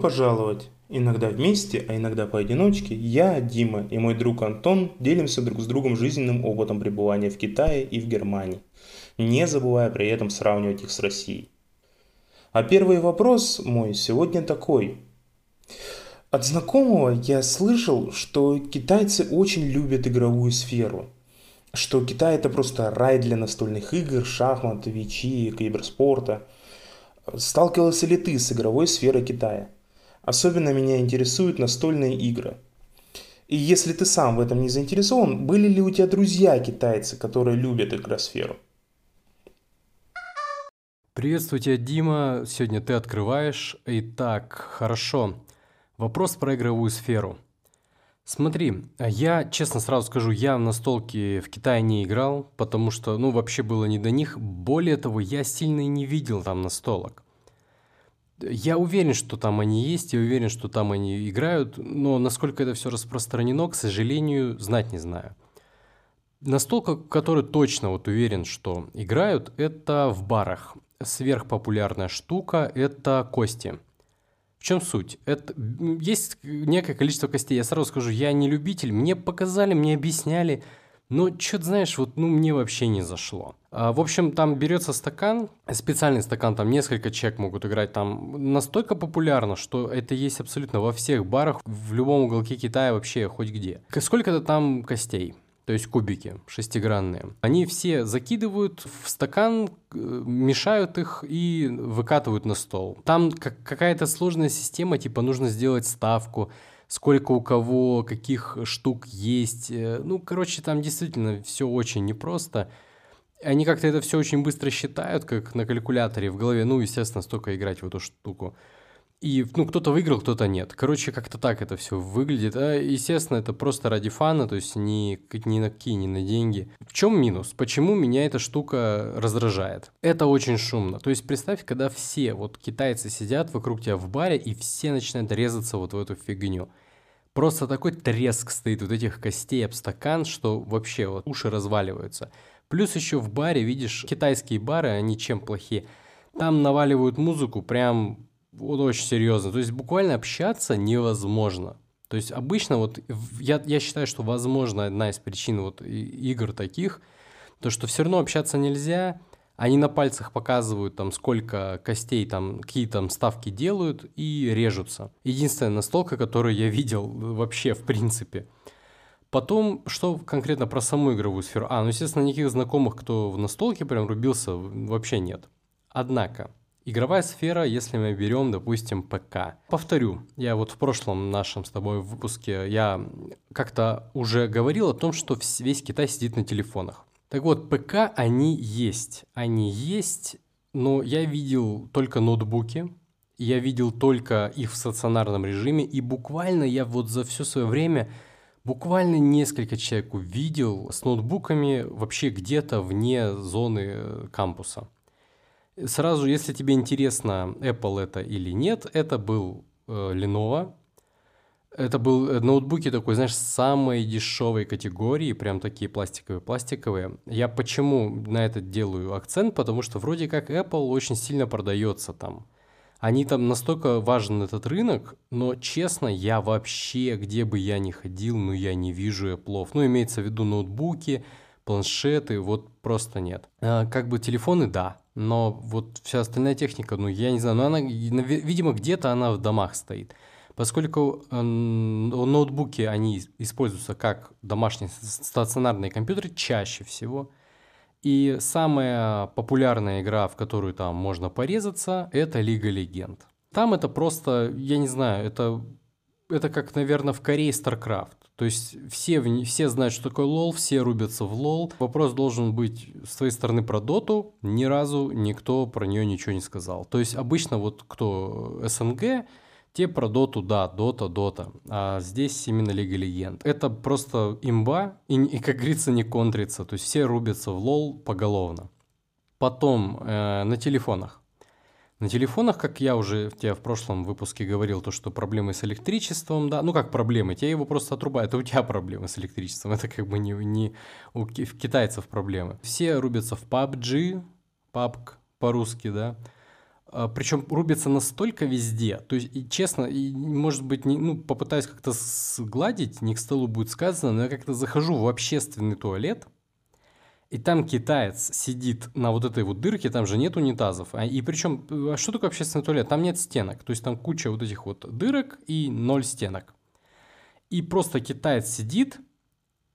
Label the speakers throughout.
Speaker 1: Пожаловать! Иногда вместе, а иногда поодиночке, я, Дима и мой друг Антон делимся друг с другом жизненным опытом пребывания в Китае и в Германии, не забывая при этом сравнивать их с Россией. А первый вопрос мой сегодня такой. От знакомого я слышал, что китайцы очень любят игровую сферу, что Китай это просто рай для настольных игр, шахмат, вичи, киберспорта. Сталкивался ли ты с игровой сферой Китая? Особенно меня интересуют настольные игры. И если ты сам в этом не заинтересован, были ли у тебя друзья китайцы, которые любят игросферу?
Speaker 2: Приветствую тебя, Дима. Сегодня ты открываешь. Итак, хорошо. Вопрос про игровую сферу. Смотри, я честно сразу скажу, я в настолки в Китае не играл, потому что, ну, вообще было не до них. Более того, я сильно и не видел там настолок. Я уверен, что там они есть, я уверен, что там они играют, но насколько это все распространено, к сожалению, знать не знаю. Настолько, который точно вот уверен, что играют, это в барах. Сверхпопулярная штука – это кости. В чем суть? Это, есть некое количество костей. Я сразу скажу, я не любитель. Мне показали, мне объясняли – но что-то, знаешь, вот, ну, мне вообще не зашло. А, в общем, там берется стакан, специальный стакан, там несколько человек могут играть, там настолько популярно, что это есть абсолютно во всех барах, в любом уголке Китая вообще хоть где. Сколько-то там костей то есть кубики шестигранные. Они все закидывают в стакан, э, мешают их и выкатывают на стол. Там какая-то сложная система, типа нужно сделать ставку, сколько у кого каких штук есть. Э, ну, короче, там действительно все очень непросто. Они как-то это все очень быстро считают, как на калькуляторе в голове. Ну, естественно, столько играть в эту штуку. И, ну, кто-то выиграл, кто-то нет. Короче, как-то так это все выглядит. А, естественно, это просто ради фана, то есть ни, ни на какие, ни на деньги. В чем минус? Почему меня эта штука раздражает? Это очень шумно. То есть представь, когда все вот китайцы сидят вокруг тебя в баре, и все начинают резаться вот в эту фигню. Просто такой треск стоит вот этих костей об стакан, что вообще вот уши разваливаются. Плюс еще в баре, видишь, китайские бары, они чем плохие? Там наваливают музыку прям вот очень серьезно. То есть буквально общаться невозможно. То есть обычно вот я, я считаю, что возможно одна из причин вот игр таких, то что все равно общаться нельзя, они на пальцах показывают там сколько костей там какие там ставки делают и режутся. Единственная настолка, которую я видел вообще в принципе. Потом, что конкретно про саму игровую сферу? А, ну, естественно, никаких знакомых, кто в настолке прям рубился, вообще нет. Однако, Игровая сфера, если мы берем, допустим, ПК. Повторю, я вот в прошлом нашем с тобой выпуске, я как-то уже говорил о том, что весь Китай сидит на телефонах. Так вот, ПК они есть. Они есть, но я видел только ноутбуки, я видел только их в стационарном режиме, и буквально я вот за все свое время буквально несколько человек увидел с ноутбуками вообще где-то вне зоны кампуса. Сразу, если тебе интересно, Apple это или нет, это был э, Lenovo. Это был э, ноутбуки такой, знаешь, самой дешевой категории, прям такие пластиковые-пластиковые. Я почему на это делаю акцент? Потому что вроде как Apple очень сильно продается там. Они там настолько важен этот рынок, но честно, я вообще, где бы я ни ходил, ну я не вижу Apple. Ну, имеется в виду ноутбуки, планшеты, вот просто нет. А, как бы телефоны, да, но вот вся остальная техника, ну, я не знаю, но она, видимо, где-то она в домах стоит. Поскольку э, ноутбуки, они используются как домашние стационарные компьютеры чаще всего, и самая популярная игра, в которую там можно порезаться, это Лига Легенд. Там это просто, я не знаю, это, это как, наверное, в Корее StarCraft. То есть все, все знают, что такое лол, все рубятся в лол. Вопрос должен быть с твоей стороны про доту. Ни разу никто про нее ничего не сказал. То есть обычно вот кто СНГ, те про доту, да, дота, дота. А здесь именно Лига Легенд. Это просто имба и, и как говорится, не контрится. То есть все рубятся в лол поголовно. Потом э, на телефонах. На телефонах, как я уже тебе в прошлом выпуске говорил, то, что проблемы с электричеством, да, ну как проблемы, тебе его просто отрубают, это у тебя проблемы с электричеством, это как бы не, не у китайцев проблемы. Все рубятся в PUBG, PUBG по-русски, да, а, причем рубится настолько везде. То есть, и, честно, и, может быть, не, ну, попытаюсь как-то сгладить, не к столу будет сказано, но я как-то захожу в общественный туалет, и там китаец сидит на вот этой вот дырке, там же нет унитазов. А, и причем, а что такое общественный туалет? Там нет стенок. То есть там куча вот этих вот дырок и ноль стенок. И просто китаец сидит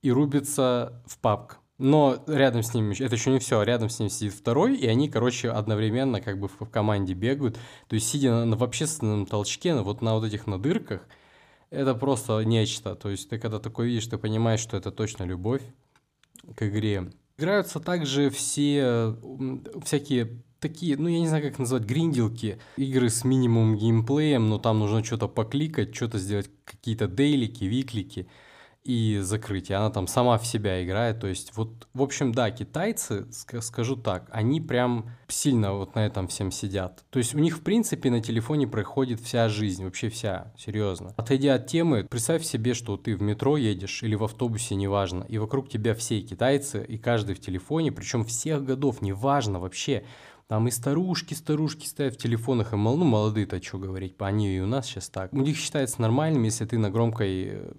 Speaker 2: и рубится в папк. Но рядом с ним, это еще не все, рядом с ним сидит второй, и они, короче, одновременно как бы в команде бегают. То есть, сидя на, в общественном толчке, вот на вот этих надырках, это просто нечто. То есть, ты когда такое видишь, ты понимаешь, что это точно любовь к игре. Играются также все всякие такие, ну я не знаю, как назвать, гринделки, игры с минимум геймплеем, но там нужно что-то покликать, что-то сделать, какие-то дейлики, виклики и закрытие. Она там сама в себя играет. То есть вот, в общем, да, китайцы, скажу так, они прям сильно вот на этом всем сидят. То есть у них, в принципе, на телефоне проходит вся жизнь, вообще вся, серьезно. Отойдя от темы, представь себе, что ты в метро едешь или в автобусе, неважно, и вокруг тебя все китайцы, и каждый в телефоне, причем всех годов, неважно вообще. Там и старушки, старушки стоят в телефонах, и мол, ну, молодые-то что говорить, они и у нас сейчас так. У них считается нормальным, если ты на громкой э,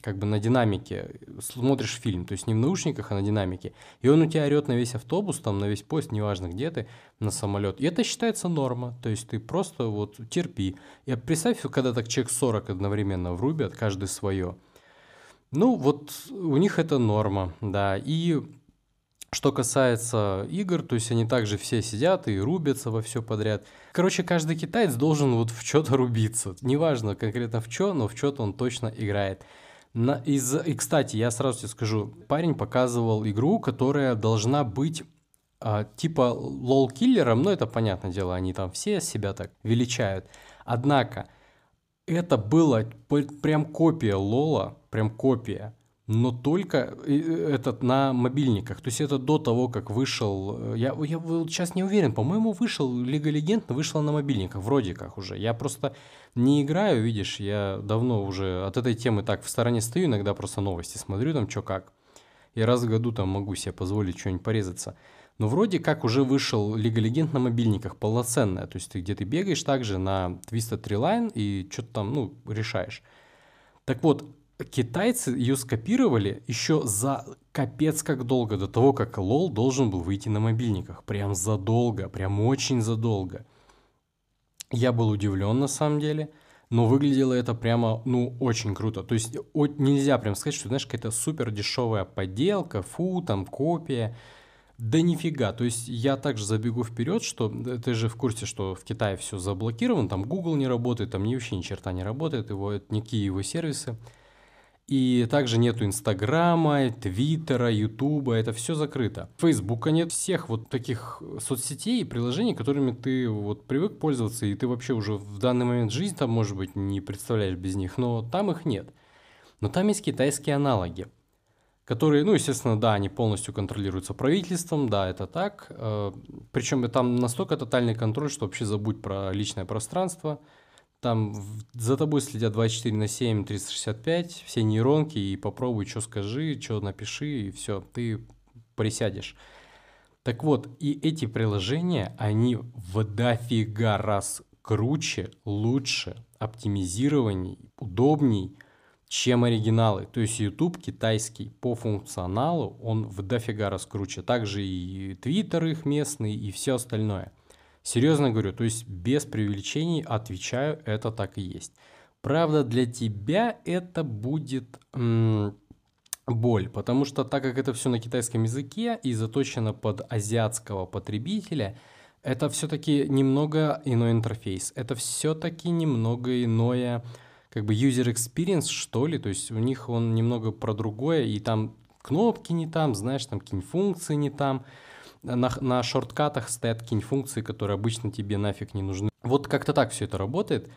Speaker 2: как бы на динамике смотришь фильм, то есть не в наушниках, а на динамике, и он у тебя орет на весь автобус, там, на весь поезд, неважно где ты, на самолет. И это считается норма, то есть ты просто вот терпи. И представь, когда так человек 40 одновременно врубят, каждый свое. Ну, вот у них это норма, да. И что касается игр, то есть они также все сидят и рубятся во все подряд. Короче, каждый китаец должен вот в что-то рубиться. Неважно конкретно в что, но в что-то он точно играет. На, из, и, кстати, я сразу тебе скажу, парень показывал игру, которая должна быть а, типа LoL-киллером, но это понятное дело, они там все себя так величают. Однако, это было прям копия лола, прям копия но только э, этот на мобильниках. То есть это до того, как вышел... Э, я, я сейчас не уверен, по-моему, вышел Лига Легенд, но вышла на мобильниках, вроде как уже. Я просто не играю, видишь, я давно уже от этой темы так в стороне стою, иногда просто новости смотрю, там что как. И раз в году там могу себе позволить что-нибудь порезаться. Но вроде как уже вышел Лига Легенд на мобильниках полноценная. То есть ты где ты бегаешь также на Twisted Tree Line и что-то там, ну, решаешь. Так вот, китайцы ее скопировали еще за капец как долго до того, как лол должен был выйти на мобильниках. Прям задолго, прям очень задолго. Я был удивлен на самом деле, но выглядело это прямо, ну, очень круто. То есть нельзя прям сказать, что, знаешь, какая-то супер дешевая подделка, фу, там копия. Да нифига. То есть я также забегу вперед, что ты же в курсе, что в Китае все заблокировано, там Google не работает, там вообще ни черта не работает, его, никакие его сервисы. И также нету Инстаграма, Твиттера, Ютуба, это все закрыто. Фейсбука нет, всех вот таких соцсетей и приложений, которыми ты вот привык пользоваться, и ты вообще уже в данный момент жизнь там, может быть, не представляешь без них, но там их нет. Но там есть китайские аналоги, которые, ну, естественно, да, они полностью контролируются правительством, да, это так. Э, Причем там настолько тотальный контроль, что вообще забудь про личное пространство – там за тобой следят 24 на 7, 365, все нейронки, и попробуй, что скажи, что напиши, и все, ты присядешь. Так вот, и эти приложения, они в дофига раз круче, лучше, оптимизированней, удобней, чем оригиналы. То есть YouTube китайский по функционалу, он в дофига раз круче. Также и Twitter их местный, и все остальное. Серьезно говорю, то есть без преувеличений отвечаю, это так и есть. Правда, для тебя это будет м- боль, потому что так как это все на китайском языке и заточено под азиатского потребителя, это все-таки немного иной интерфейс. Это все-таки немного иное, как бы user experience, что ли. То есть у них он немного про другое, и там кнопки не там, знаешь, там какие-нибудь функции не там на, на шорткатах стоят какие-нибудь функции, которые обычно тебе нафиг не нужны. Вот как-то так все это работает.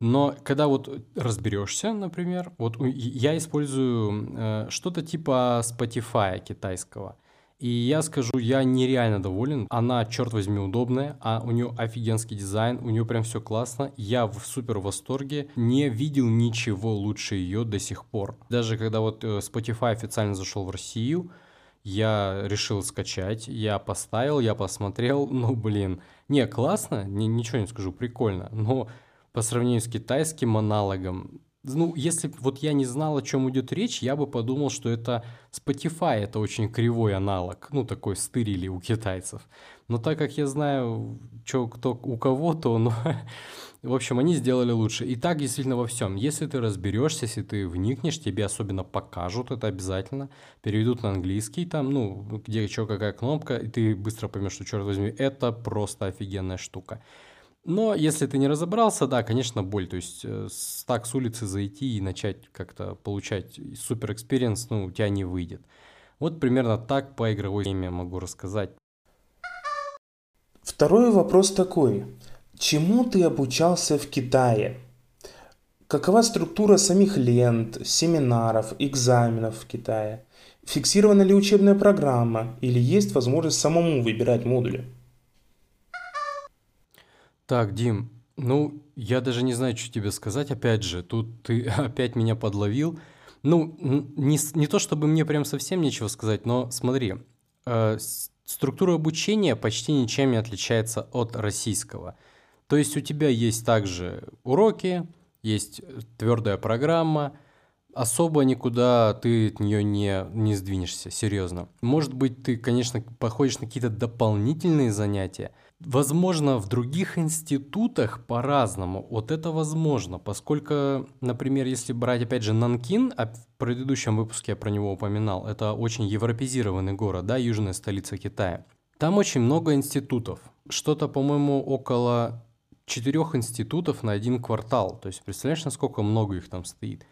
Speaker 2: Но когда вот разберешься, например, вот я использую э, что-то типа Spotify китайского. И я скажу, я нереально доволен. Она, черт возьми, удобная, а у нее офигенский дизайн, у нее прям все классно. Я в супер восторге. Не видел ничего лучше ее до сих пор. Даже когда вот э, Spotify официально зашел в Россию, Я решил скачать, я поставил, я посмотрел, ну, блин. Не, классно, ни- ничего не скажу, прикольно. Но по сравнению с китайским аналогом, ну, если вот я не знал, о чем идет речь, я бы подумал, что это Spotify, это очень кривой аналог, ну, такой стырили у китайцев. Но так как я знаю, что кто у кого, то, ну, в общем, они сделали лучше. И так действительно во всем. Если ты разберешься, если ты вникнешь, тебе особенно покажут это обязательно, переведут на английский, там, ну, где что, какая кнопка, и ты быстро поймешь, что, черт возьми, это просто офигенная штука. Но если ты не разобрался, да, конечно, боль. То есть э, так с улицы зайти и начать как-то получать супер experience, ну, у тебя не выйдет. Вот примерно так по игровой теме могу рассказать.
Speaker 1: Второй вопрос такой. Чему ты обучался в Китае? Какова структура самих лент, семинаров, экзаменов в Китае? Фиксирована ли учебная программа или есть возможность самому выбирать модули?
Speaker 2: Так, Дим, ну, я даже не знаю, что тебе сказать. Опять же, тут ты опять меня подловил. Ну, не, не то чтобы мне прям совсем нечего сказать, но смотри, э, структура обучения почти ничем не отличается от российского. То есть у тебя есть также уроки, есть твердая программа, особо никуда ты от нее не, не сдвинешься, серьезно. Может быть, ты, конечно, походишь на какие-то дополнительные занятия. Возможно, в других институтах по-разному. Вот это возможно, поскольку, например, если брать, опять же, Нанкин, а в предыдущем выпуске я про него упоминал, это очень европезированный город, да, южная столица Китая. Там очень много институтов. Что-то, по-моему, около четырех институтов на один квартал. То есть, представляешь, насколько много их там стоит?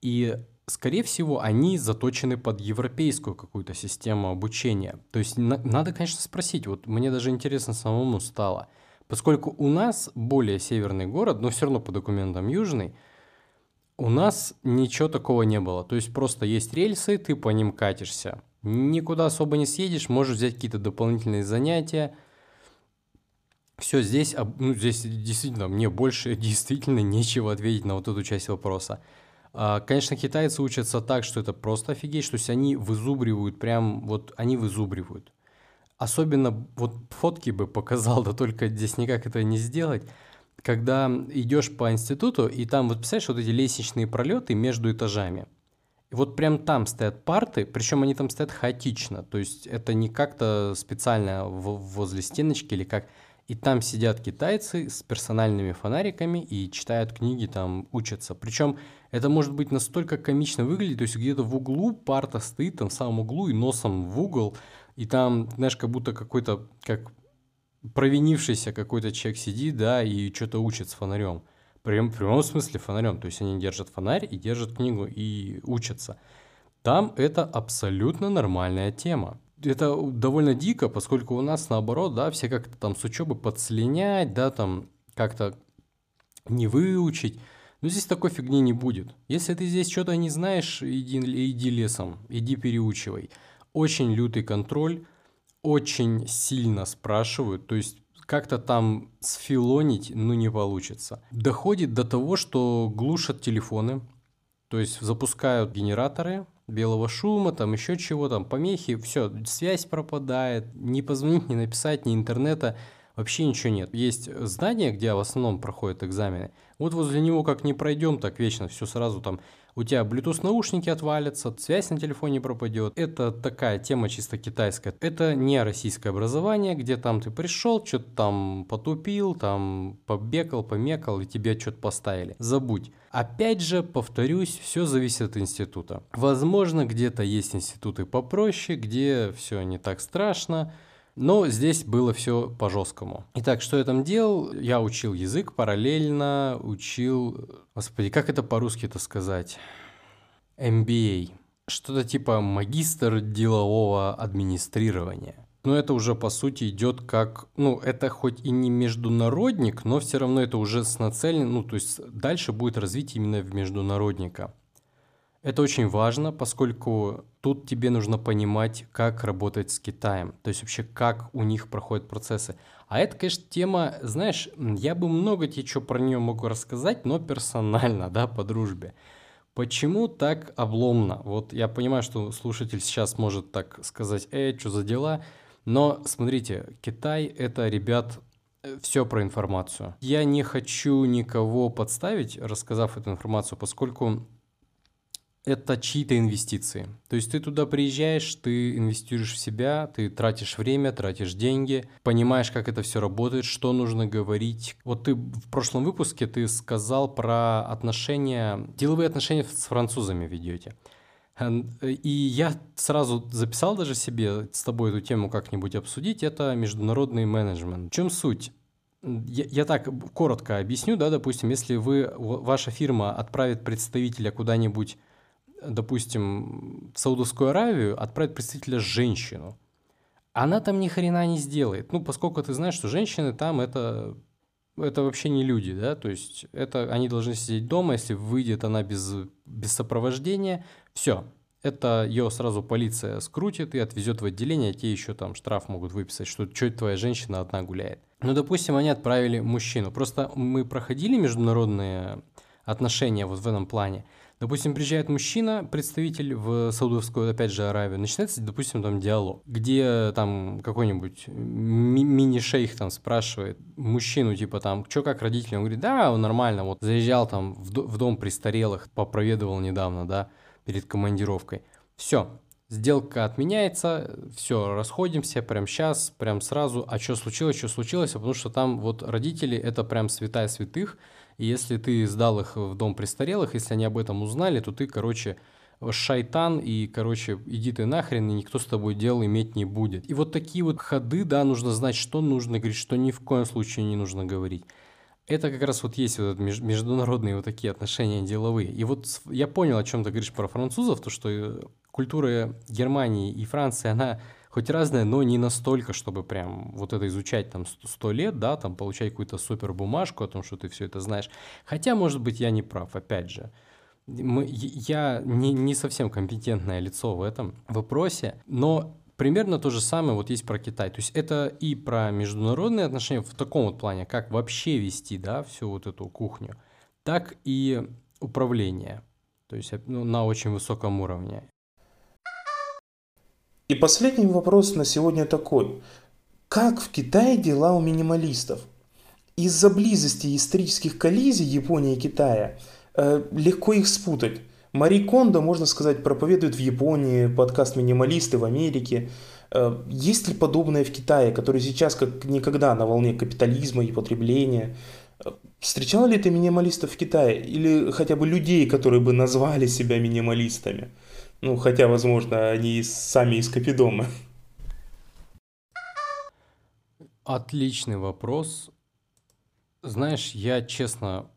Speaker 2: И, скорее всего, они заточены под европейскую какую-то систему обучения. То есть на- надо, конечно, спросить. Вот мне даже интересно самому стало. Поскольку у нас более северный город, но все равно по документам южный, у нас ничего такого не было. То есть просто есть рельсы, ты по ним катишься. Никуда особо не съедешь, можешь взять какие-то дополнительные занятия. Все здесь, ну, здесь действительно, мне больше действительно нечего ответить на вот эту часть вопроса. А, Конечно, китайцы учатся так, что это просто офигеть, то есть они вызубривают, прям вот они вызубривают. Особенно вот фотки бы показал, да только здесь никак это не сделать. Когда идешь по институту, и там, вот представляешь, вот эти лестничные пролеты между этажами. И вот прям там стоят парты, причем они там стоят хаотично, то есть это не как-то специально возле стеночки или как. И там сидят китайцы с персональными фонариками и читают книги, там учатся. Причем это может быть настолько комично выглядеть, то есть где-то в углу парта стоит, там в самом углу и носом в угол, и там, знаешь, как будто какой-то, как провинившийся какой-то человек сидит, да, и что-то учит с фонарем. Прям, в прямом смысле фонарем. То есть они держат фонарь и держат книгу и учатся. Там это абсолютно нормальная тема. Это довольно дико, поскольку у нас наоборот, да, все как-то там с учебы подслинять, да, там как-то не выучить. Но здесь такой фигни не будет. Если ты здесь что-то не знаешь, иди, иди лесом, иди переучивай. Очень лютый контроль, очень сильно спрашивают, то есть как-то там сфилонить, ну, не получится. Доходит до того, что глушат телефоны, то есть запускают генераторы белого шума, там еще чего, там помехи, все, связь пропадает, ни позвонить, ни написать, ни интернета, вообще ничего нет. Есть здание, где в основном проходят экзамены, вот возле него как не пройдем, так вечно все сразу там у тебя Bluetooth наушники отвалятся, связь на телефоне пропадет. Это такая тема чисто китайская. Это не российское образование, где там ты пришел, что-то там потупил, там побекал, помекал, и тебе что-то поставили. Забудь. Опять же, повторюсь, все зависит от института. Возможно, где-то есть институты попроще, где все не так страшно, но здесь было все по-жесткому. Итак, что я там делал? Я учил язык параллельно, учил... Господи, как это по-русски это сказать? MBA. Что-то типа магистр делового администрирования. Но это уже по сути идет как, ну, это хоть и не международник, но все равно это уже с нацелен, ну, то есть дальше будет развитие именно в международника. Это очень важно, поскольку тут тебе нужно понимать, как работать с Китаем, то есть вообще как у них проходят процессы. А это, конечно, тема, знаешь, я бы много тебе что про нее могу рассказать, но персонально, да, по дружбе. Почему так обломно? Вот я понимаю, что слушатель сейчас может так сказать, э, что за дела? Но смотрите, Китай — это, ребят, э, все про информацию. Я не хочу никого подставить, рассказав эту информацию, поскольку это чьи-то инвестиции. То есть ты туда приезжаешь, ты инвестируешь в себя, ты тратишь время, тратишь деньги, понимаешь, как это все работает, что нужно говорить. Вот ты в прошлом выпуске ты сказал про отношения, деловые отношения с французами ведете. И я сразу записал даже себе с тобой эту тему как-нибудь обсудить. Это международный менеджмент. В чем суть? Я, я так коротко объясню, да, допустим, если вы, ваша фирма отправит представителя куда-нибудь допустим, в Саудовскую Аравию отправить представителя женщину, она там ни хрена не сделает. Ну, поскольку ты знаешь, что женщины там это, это вообще не люди, да, то есть это они должны сидеть дома, если выйдет она без, без сопровождения, все, это ее сразу полиция скрутит и отвезет в отделение, а те еще там штраф могут выписать, что что твоя женщина одна гуляет. Ну, допустим, они отправили мужчину. Просто мы проходили международные отношения вот в этом плане. Допустим, приезжает мужчина, представитель в Саудовскую, опять же, Аравию, начинается, допустим, там диалог, где там какой-нибудь ми- мини-шейх там спрашивает мужчину, типа там, что как родители? Он говорит, да, он нормально, вот заезжал там в, в дом престарелых, попроведывал недавно, да, перед командировкой. Все, сделка отменяется, все, расходимся прям сейчас, прям сразу. А что случилось, что случилось? Потому что там вот родители, это прям святая святых, и если ты сдал их в дом престарелых, если они об этом узнали, то ты, короче, шайтан, и, короче, иди ты нахрен, и никто с тобой дел иметь не будет. И вот такие вот ходы, да, нужно знать, что нужно говорить, что ни в коем случае не нужно говорить. Это как раз вот есть вот международные вот такие отношения деловые. И вот я понял, о чем ты говоришь про французов, то что э, культура Германии и Франции, она хоть разная, но не настолько, чтобы прям вот это изучать там сто лет, да, там получать какую-то супер бумажку о том, что ты все это знаешь. Хотя, может быть, я не прав, опять же. Мы, я не, не совсем компетентное лицо в этом вопросе, но примерно то же самое вот есть про Китай. То есть это и про международные отношения в таком вот плане, как вообще вести, да, всю вот эту кухню, так и управление. То есть ну, на очень высоком уровне.
Speaker 1: И последний вопрос на сегодня такой. Как в Китае дела у минималистов? Из-за близости исторических коллизий Японии и Китая э, легко их спутать. Мари Кондо, можно сказать, проповедует в Японии, подкаст «Минималисты» в Америке. Э, есть ли подобное в Китае, который сейчас как никогда на волне капитализма и потребления? Э, встречал ли ты минималистов в Китае? Или хотя бы людей, которые бы назвали себя минималистами? Ну, хотя, возможно, они сами из Капидома.
Speaker 2: Отличный вопрос. Знаешь, я честно...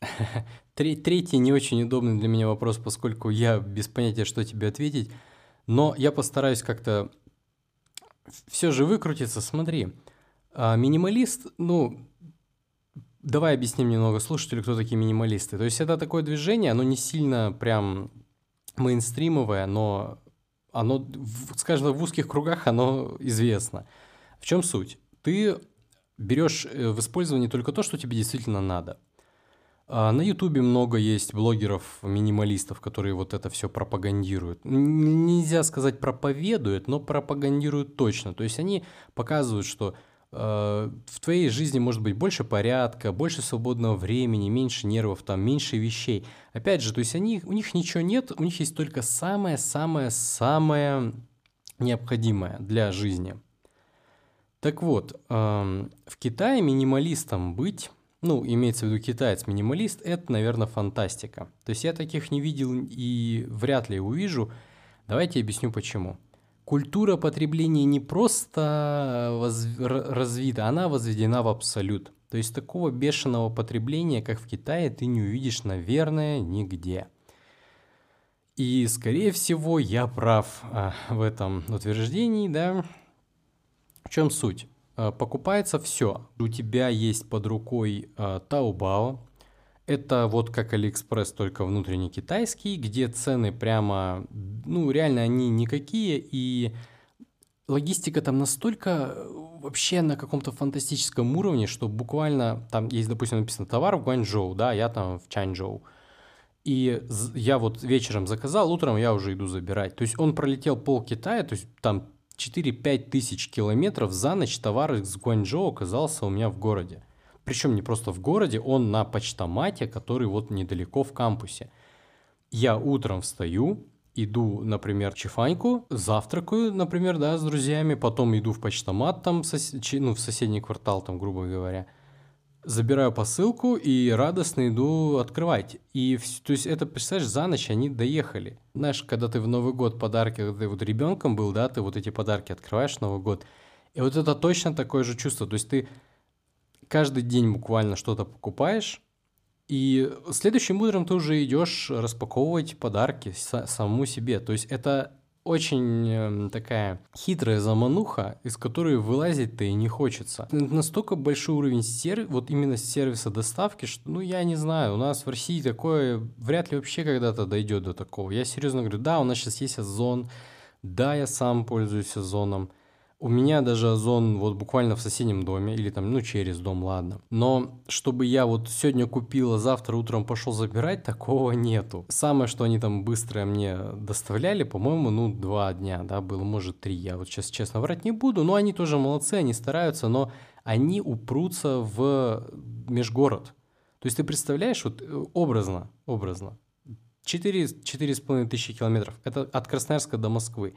Speaker 2: Третий не очень удобный для меня вопрос, поскольку я без понятия, что тебе ответить. Но я постараюсь как-то все же выкрутиться. Смотри, а, минималист, ну, давай объясним немного слушателю, кто такие минималисты. То есть это такое движение, оно не сильно прям мейнстримовое, но оно, скажем, в узких кругах оно известно. В чем суть? Ты берешь э, в использовании только то, что тебе действительно надо. А на Ютубе много есть блогеров-минималистов, которые вот это все пропагандируют. Нельзя сказать проповедуют, но пропагандируют точно. То есть они показывают, что в твоей жизни может быть больше порядка, больше свободного времени, меньше нервов, там, меньше вещей. Опять же, то есть они, у них ничего нет, у них есть только самое-самое-самое необходимое для жизни. Так вот, эм, в Китае минималистом быть, ну, имеется в виду китаец-минималист, это, наверное, фантастика. То есть я таких не видел и вряд ли увижу. Давайте объясню почему культура потребления не просто воз... развита, она возведена в абсолют. То есть такого бешеного потребления, как в Китае, ты не увидишь, наверное, нигде. И, скорее всего, я прав а, в этом утверждении, да. В чем суть? А, покупается все. У тебя есть под рукой Taobao, это вот как Алиэкспресс, только внутренний китайский, где цены прямо, ну, реально они никакие, и логистика там настолько э, вообще на каком-то фантастическом уровне, что буквально там есть, допустим, написано товар в Гуанчжоу, да, я там в Чанчжоу. И я вот вечером заказал, утром я уже иду забирать. То есть он пролетел пол Китая, то есть там 4-5 тысяч километров за ночь товар из Гуанчжоу оказался у меня в городе. Причем не просто в городе, он на почтомате, который вот недалеко в кампусе. Я утром встаю, иду, например, в Чифаньку, завтракаю, например, да, с друзьями, потом иду в почтомат там, ну, в соседний квартал, там, грубо говоря, забираю посылку и радостно иду открывать. И, то есть, это, представляешь, за ночь они доехали. Знаешь, когда ты в Новый год подарки, когда ты вот ребенком был, да, ты вот эти подарки открываешь в Новый год, и вот это точно такое же чувство. То есть, ты каждый день буквально что-то покупаешь, и следующим утром ты уже идешь распаковывать подарки самому себе. То есть это очень эм, такая хитрая замануха, из которой вылазить-то и не хочется. Настолько большой уровень сервиса, вот именно сервиса доставки, что, ну, я не знаю, у нас в России такое вряд ли вообще когда-то дойдет до такого. Я серьезно говорю, да, у нас сейчас есть Озон, да, я сам пользуюсь Озоном, у меня даже Озон вот буквально в соседнем доме, или там, ну, через дом, ладно. Но чтобы я вот сегодня купила, завтра утром пошел забирать, такого нету. Самое, что они там быстро мне доставляли, по-моему, ну, два дня, да, было, может, три. Я вот сейчас честно врать не буду, но они тоже молодцы, они стараются, но они упрутся в межгород. То есть ты представляешь, вот э, образно, образно, 4, 4,5 тысячи километров, это от Красноярска до Москвы.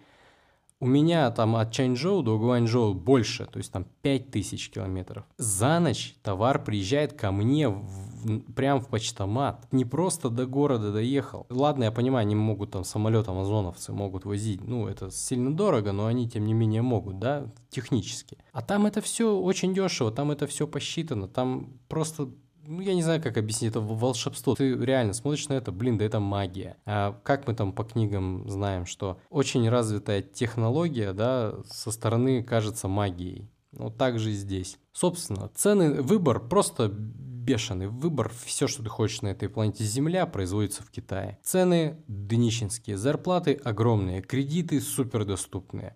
Speaker 2: У меня там от Чанчжоу до Гуанчжоу больше, то есть там 5000 километров. За ночь товар приезжает ко мне в, прям в почтомат. Не просто до города доехал. Ладно, я понимаю, они могут там самолетом озоновцы могут возить. Ну, это сильно дорого, но они тем не менее могут, да, технически. А там это все очень дешево, там это все посчитано, там просто ну, я не знаю, как объяснить, это волшебство. Ты реально смотришь на это, блин, да это магия. А как мы там по книгам знаем, что очень развитая технология, да, со стороны кажется магией. Ну, так же и здесь. Собственно, цены, выбор просто бешеный. Выбор, все, что ты хочешь на этой планете Земля, производится в Китае. Цены днищенские, зарплаты огромные, кредиты супердоступные.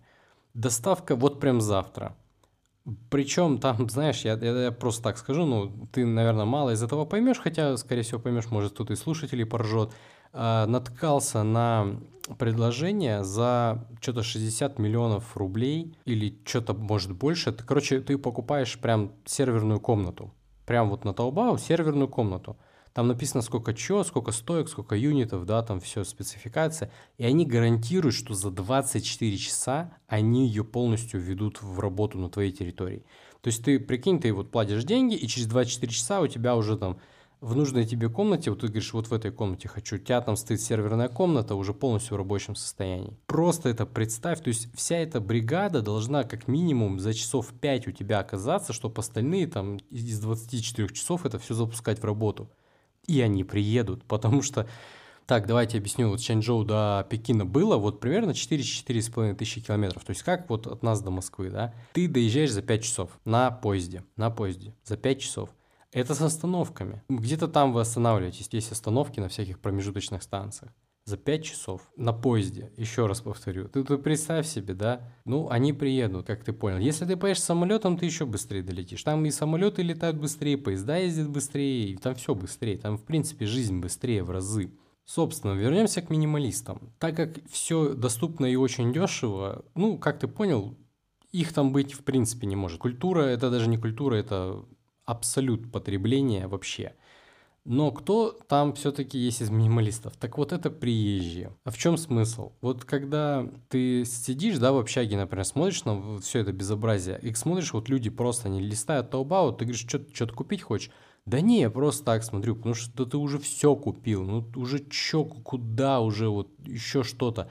Speaker 2: Доставка вот прям завтра. Причем там, знаешь, я, я, я просто так скажу, ну, ты, наверное, мало из этого поймешь, хотя, скорее всего, поймешь, может, тут и слушателей поржет. А, наткался на предложение за что-то 60 миллионов рублей или что-то, может, больше. Короче, ты покупаешь прям серверную комнату. Прям вот на Taobao серверную комнату. Там написано сколько чего, сколько стоек, сколько юнитов, да, там все спецификация. И они гарантируют, что за 24 часа они ее полностью введут в работу на твоей территории. То есть ты, прикинь, ты вот платишь деньги, и через 24 часа у тебя уже там в нужной тебе комнате, вот ты говоришь, вот в этой комнате хочу, у тебя там стоит серверная комната уже полностью в рабочем состоянии. Просто это представь, то есть вся эта бригада должна как минимум за часов 5 у тебя оказаться, чтобы остальные там из 24 часов это все запускать в работу и они приедут, потому что так, давайте объясню. Вот Чанчжоу до Пекина было вот примерно 4-4,5 тысячи километров. То есть как вот от нас до Москвы, да? Ты доезжаешь за 5 часов на поезде, на поезде, за 5 часов. Это с остановками. Где-то там вы останавливаетесь, есть остановки на всяких промежуточных станциях за 5 часов на поезде, еще раз повторю. Ты, ты представь себе, да? Ну, они приедут, как ты понял. Если ты поедешь самолетом, ты еще быстрее долетишь. Там и самолеты летают быстрее, поезда ездят быстрее, и там все быстрее. Там, в принципе, жизнь быстрее в разы. Собственно, вернемся к минималистам. Так как все доступно и очень дешево, ну, как ты понял, их там быть в принципе не может. Культура – это даже не культура, это абсолют потребления вообще – но кто там все-таки есть из минималистов? Так вот это приезжие. А в чем смысл? Вот когда ты сидишь, да, в общаге, например, смотришь на все это безобразие, и смотришь, вот люди просто не листают Таобао, ты говоришь, что-то купить хочешь? Да не, я просто так смотрю, потому что ты уже все купил, ну уже чё, куда уже, вот еще что-то.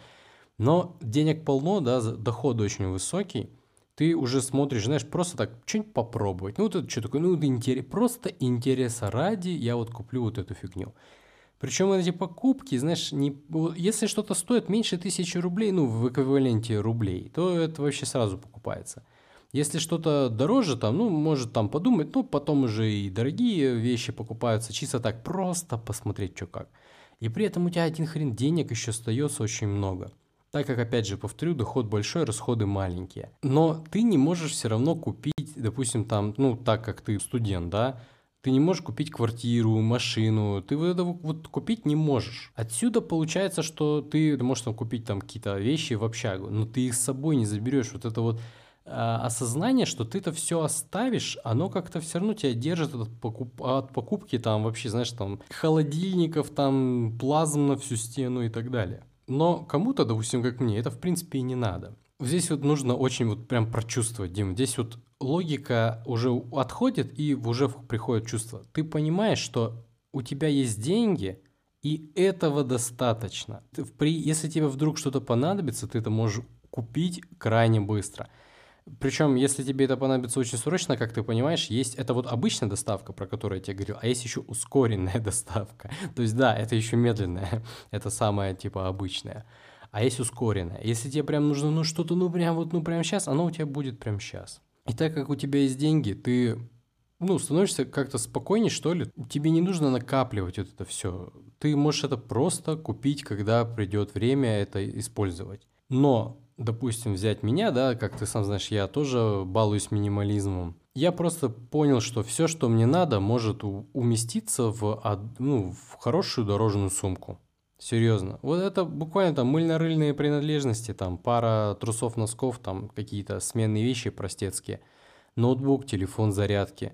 Speaker 2: Но денег полно, да, доход очень высокий, ты уже смотришь, знаешь, просто так, что-нибудь попробовать. Ну, вот это что такое? Ну, интерес, просто интереса ради я вот куплю вот эту фигню. Причем эти покупки, знаешь, не, если что-то стоит меньше тысячи рублей, ну, в эквиваленте рублей, то это вообще сразу покупается. Если что-то дороже, там, ну, может там подумать, ну, потом уже и дорогие вещи покупаются, чисто так, просто посмотреть, что как. И при этом у тебя один хрен денег еще остается очень много так как, опять же, повторю, доход большой, расходы маленькие. Но ты не можешь все равно купить, допустим, там, ну, так как ты студент, да, Ты не можешь купить квартиру, машину, ты вот это вот купить не можешь. Отсюда получается, что ты, можешь там купить там какие-то вещи в общагу, но ты их с собой не заберешь. Вот это вот а, осознание, что ты это все оставишь, оно как-то все равно тебя держит от, покуп... от покупки там вообще, знаешь, там холодильников, там плазм на всю стену и так далее. Но кому-то, допустим, как мне, это в принципе и не надо. Здесь вот нужно очень вот прям прочувствовать, Дим. Здесь вот логика уже отходит и уже приходит чувство. Ты понимаешь, что у тебя есть деньги, и этого достаточно. Ты, при, если тебе вдруг что-то понадобится, ты это можешь купить крайне быстро. Причем, если тебе это понадобится очень срочно, как ты понимаешь, есть это вот обычная доставка, про которую я тебе говорил, а есть еще ускоренная доставка. То есть, да, это еще медленная, это самая типа обычная. А есть ускоренная. Если тебе прям нужно, ну что-то, ну прям вот, ну прям сейчас, оно у тебя будет прям сейчас. И так как у тебя есть деньги, ты ну, становишься как-то спокойнее, что ли. Тебе не нужно накапливать вот это все. Ты можешь это просто купить, когда придет время это использовать. Но, допустим, взять меня, да, как ты сам знаешь, я тоже балуюсь минимализмом. Я просто понял, что все, что мне надо, может уместиться в, ну, в хорошую дорожную сумку. Серьезно. Вот это буквально там мыльно-рыльные принадлежности, там пара трусов, носков, там какие-то сменные вещи простецкие, ноутбук, телефон, зарядки,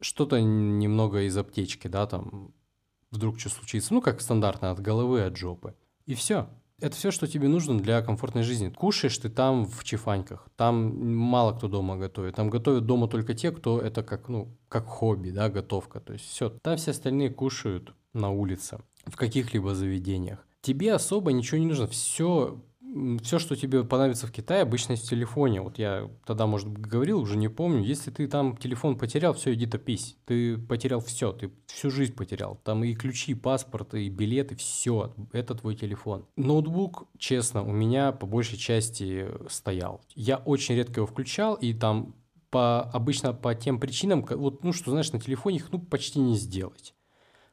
Speaker 2: что-то немного из аптечки, да, там вдруг что случится, ну как стандартно от головы, от жопы. И все. Это все, что тебе нужно для комфортной жизни. Кушаешь ты там в чифаньках, там мало кто дома готовит. Там готовят дома только те, кто это как, ну, как хобби, да, готовка. То есть все. Там все остальные кушают на улице в каких-либо заведениях. Тебе особо ничего не нужно. Все, все, что тебе понадобится в Китае, обычно есть в телефоне. Вот я тогда, может говорил, уже не помню. Если ты там телефон потерял, все, иди топись. Ты потерял все, ты всю жизнь потерял. Там и ключи, и паспорт, и билеты, все. Это твой телефон. Ноутбук, честно, у меня по большей части стоял. Я очень редко его включал, и там по, обычно по тем причинам, вот, ну, что, знаешь, на телефоне их ну, почти не сделать.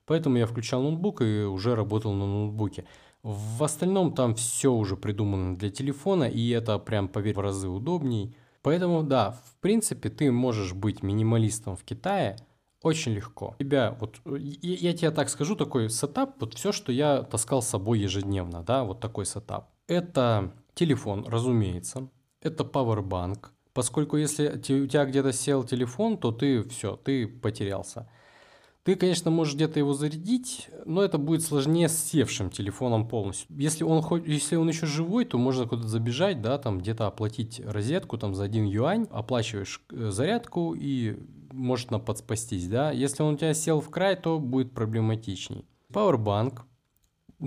Speaker 2: Поэтому я включал ноутбук и уже работал на ноутбуке. В остальном там все уже придумано для телефона, и это прям, поверь, в разы удобней. Поэтому, да, в принципе, ты можешь быть минималистом в Китае очень легко. Тебя, вот, я, я тебе так скажу, такой сетап, вот все, что я таскал с собой ежедневно, да, вот такой сетап. Это телефон, разумеется, это пауэрбанк, поскольку если у тебя где-то сел телефон, то ты все, ты потерялся. Ты, конечно, можешь где-то его зарядить, но это будет сложнее с севшим телефоном полностью. Если он, хоть, если он еще живой, то можно куда-то забежать, да, там где-то оплатить розетку там за один юань, оплачиваешь э, зарядку и может на подспастись, да. Если он у тебя сел в край, то будет проблематичней. Powerbank,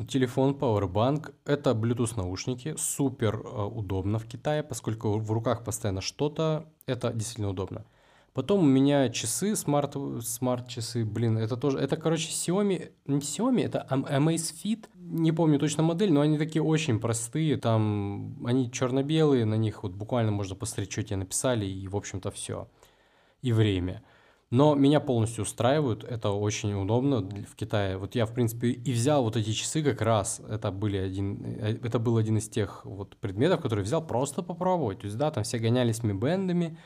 Speaker 2: телефон Powerbank, это Bluetooth наушники, супер э, удобно в Китае, поскольку в руках постоянно что-то, это действительно удобно. Потом у меня часы, смарт, смарт часы, блин, это тоже, это, короче, Xiaomi, не Xiaomi, это Amazfit, не помню точно модель, но они такие очень простые, там, они черно-белые, на них вот буквально можно посмотреть, что тебе написали, и, в общем-то, все. И время. Но меня полностью устраивают, это очень удобно в Китае. Вот я, в принципе, и взял вот эти часы как раз. Это, были один, э, это был один из тех вот предметов, которые взял просто попробовать. То есть, да, там все гонялись Mi Band ами,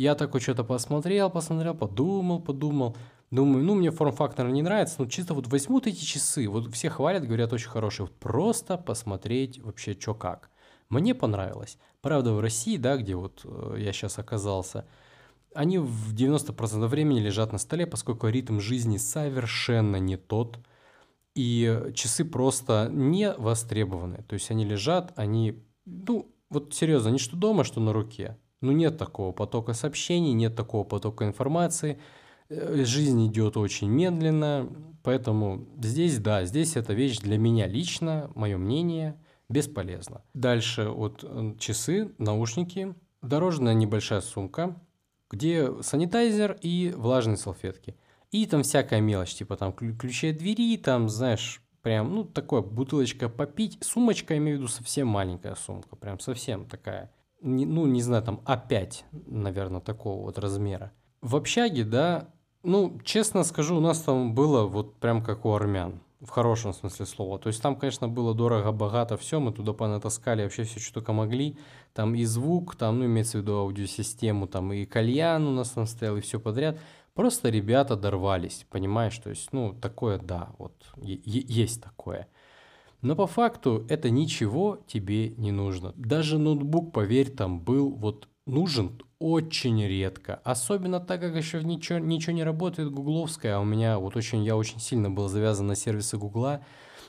Speaker 2: я такой что-то посмотрел, посмотрел, подумал, подумал. Думаю, ну, мне форм-фактор не нравится, но чисто вот возьмут эти часы, вот все хвалят, говорят, очень хорошие, вот просто посмотреть вообще, что как. Мне понравилось. Правда, в России, да, где вот э, я сейчас оказался, они в 90% времени лежат на столе, поскольку ритм жизни совершенно не тот, и часы просто не востребованы. То есть они лежат, они, ну, вот серьезно, они что дома, что на руке. Ну, нет такого потока сообщений, нет такого потока информации. Э, жизнь идет очень медленно, поэтому здесь, да, здесь эта вещь для меня лично, мое мнение, бесполезна. Дальше вот э, часы, наушники, дорожная небольшая сумка, где санитайзер и влажные салфетки. И там всякая мелочь, типа там ключи от двери, там, знаешь, прям, ну, такое, бутылочка попить. Сумочка, я имею в виду, совсем маленькая сумка, прям совсем такая не, ну, не знаю, там А5, наверное, такого вот размера. В общаге, да, ну, честно скажу, у нас там было вот прям как у армян, в хорошем смысле слова. То есть там, конечно, было дорого, богато, все, мы туда понатаскали вообще все, что только могли. Там и звук, там, ну, имеется в виду аудиосистему, там и кальян у нас там стоял, и все подряд. Просто ребята дорвались, понимаешь? То есть, ну, такое, да, вот, есть такое. Но по факту это ничего тебе не нужно. Даже ноутбук, поверь, там был вот нужен очень редко. Особенно так, как еще ничего, ничего не работает гугловская. А у меня вот очень, я очень сильно был завязан на сервисы гугла.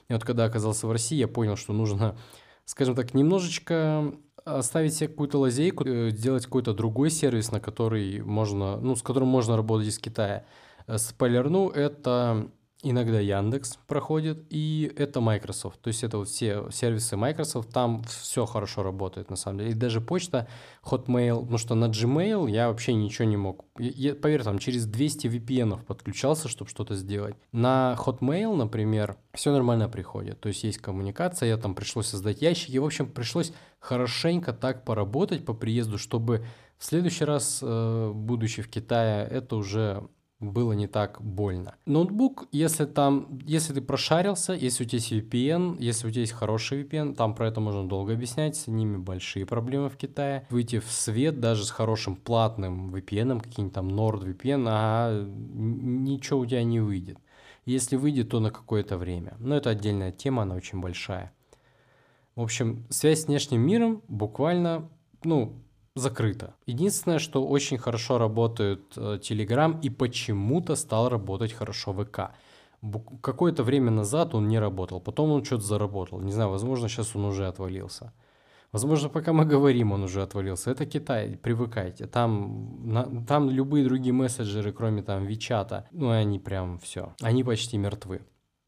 Speaker 2: И вот когда оказался в России, я понял, что нужно, скажем так, немножечко оставить себе какую-то лазейку, э, сделать какой-то другой сервис, на который можно, ну, с которым можно работать из Китая. Э, спойлерну, это Иногда Яндекс проходит, и это Microsoft. То есть это вот все сервисы Microsoft, там все хорошо работает на самом деле. И даже почта, Hotmail, ну что на Gmail я вообще ничего не мог. Я, поверь, там через 200 VPN подключался, чтобы что-то сделать. На Hotmail, например, все нормально приходит. То есть есть коммуникация, я там пришлось создать ящики. В общем, пришлось хорошенько так поработать по приезду, чтобы в следующий раз, э, будучи в Китае, это уже было не так больно. Ноутбук, если там, если ты прошарился, если у тебя есть VPN, если у тебя есть хороший VPN, там про это можно долго объяснять, с ними большие проблемы в Китае. Выйти в свет даже с хорошим платным VPN, каким-нибудь там NordVPN, а ничего у тебя не выйдет. Если выйдет, то на какое-то время. Но это отдельная тема, она очень большая. В общем, связь с внешним миром буквально, ну, закрыто. Единственное, что очень хорошо работает э, Telegram и почему-то стал работать хорошо ВК. Какое-то время назад он не работал, потом он что-то заработал. Не знаю, возможно, сейчас он уже отвалился. Возможно, пока мы говорим, он уже отвалился. Это Китай, привыкайте. Там, на, там любые другие мессенджеры, кроме там Вичата, ну, они прям все. Они почти мертвы.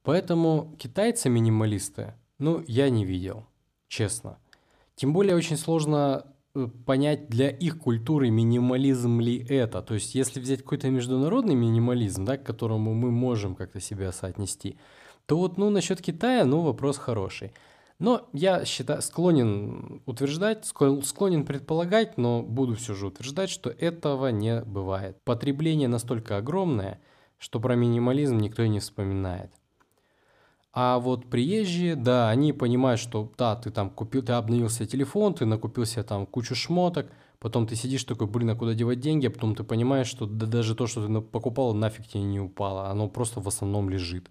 Speaker 2: Поэтому китайцы-минималисты, ну, я не видел, честно. Тем более очень сложно понять для их культуры минимализм ли это. То есть, если взять какой-то международный минимализм, да, к которому мы можем как-то себя соотнести, то вот, ну, насчет Китая, ну, вопрос хороший. Но я считаю, склонен утверждать, склонен предполагать, но буду все же утверждать, что этого не бывает. Потребление настолько огромное, что про минимализм никто и не вспоминает. А вот приезжие, да, они понимают, что да, ты там купил, ты обновил себе телефон, ты накупил себе там кучу шмоток, потом ты сидишь такой, блин, а куда девать деньги, а потом ты понимаешь, что да, даже то, что ты покупал, нафиг тебе не упало, оно просто в основном лежит.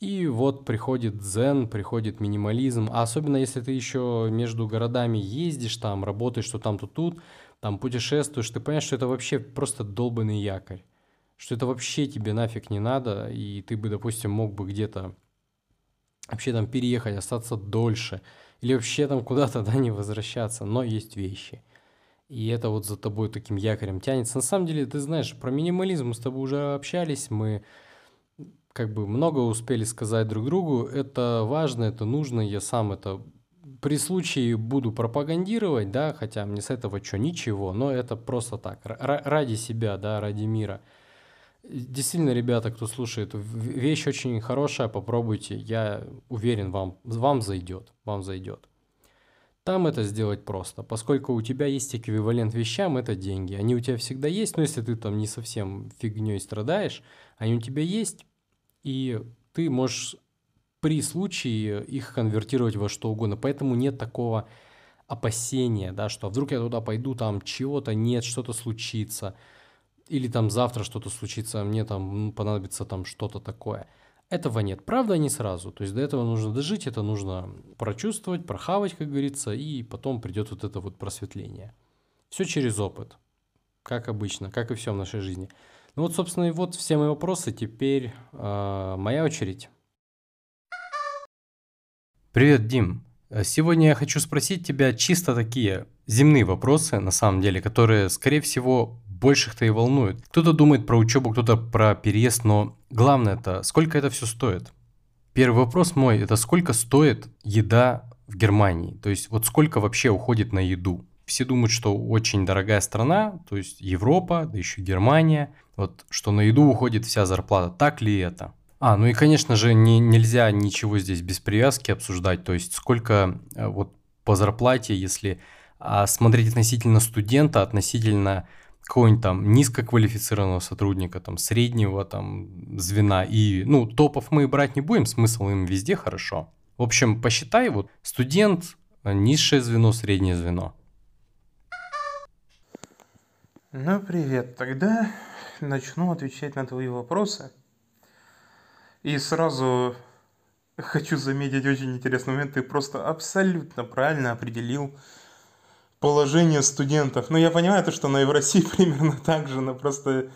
Speaker 2: И вот приходит дзен, приходит минимализм, а особенно если ты еще между городами ездишь, там работаешь, что там, то тут, там путешествуешь, ты понимаешь, что это вообще просто долбанный якорь, что это вообще тебе нафиг не надо, и ты бы, допустим, мог бы где-то вообще там переехать, остаться дольше, или вообще там куда-то, да, не возвращаться, но есть вещи. И это вот за тобой таким якорем тянется. На самом деле, ты знаешь, про минимализм мы с тобой уже общались, мы как бы много успели сказать друг другу. Это важно, это нужно, я сам это при случае буду пропагандировать, да, хотя мне с этого что, ничего, но это просто так, ради себя, да, ради мира – Действительно, ребята, кто слушает, вещь очень хорошая, попробуйте. Я уверен, вам, вам зайдет, вам зайдет. Там это сделать просто, поскольку у тебя есть эквивалент вещам, это деньги. Они у тебя всегда есть, но если ты там не совсем фигней страдаешь, они у тебя есть, и ты можешь при случае их конвертировать во что угодно. Поэтому нет такого опасения, да, что а вдруг я туда пойду, там чего-то нет, что-то случится – или там завтра что-то случится, а мне там понадобится там что-то такое. Этого нет. Правда, не сразу. То есть до этого нужно дожить, это нужно прочувствовать, прохавать, как говорится, и потом придет вот это вот просветление. Все через опыт. Как обычно, как и все в нашей жизни. Ну вот, собственно, и вот все мои вопросы. Теперь э, моя очередь. Привет, Дим. Сегодня я хочу спросить тебя чисто такие земные вопросы, на самом деле, которые, скорее всего, больших-то и волнует. Кто-то думает про учебу, кто-то про переезд, но главное это, сколько это все стоит? Первый вопрос мой, это сколько стоит еда в Германии? То есть вот сколько вообще уходит на еду? Все думают, что очень дорогая страна, то есть Европа, да еще Германия, вот что на еду уходит вся зарплата. Так ли это? А, ну и, конечно же, не, нельзя ничего здесь без привязки обсуждать. То есть сколько э, вот по зарплате, если а, смотреть относительно студента, относительно какого-нибудь там низкоквалифицированного сотрудника, там среднего там звена и, ну, топов мы брать не будем, смысл им везде хорошо. В общем, посчитай, вот студент, низшее звено, среднее звено.
Speaker 1: Ну, привет, тогда начну отвечать на твои вопросы. И сразу хочу заметить очень интересный момент. Ты просто абсолютно правильно определил положение студентов. Ну, я понимаю, то, что на в России примерно так же, но просто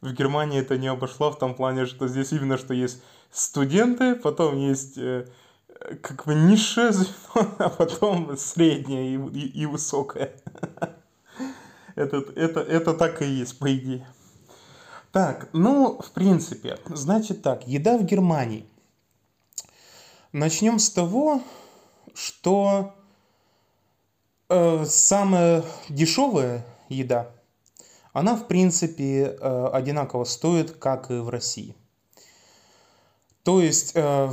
Speaker 1: в Германии это не обошло в том плане, что здесь именно что есть студенты, потом есть э, как бы низшее звено, а потом среднее и, и, и высокое. Это, это, это так и есть, по идее. Так, ну, в принципе, значит так, еда в Германии. Начнем с того, что самая дешевая еда, она, в принципе, э, одинаково стоит, как и в России. То есть, э,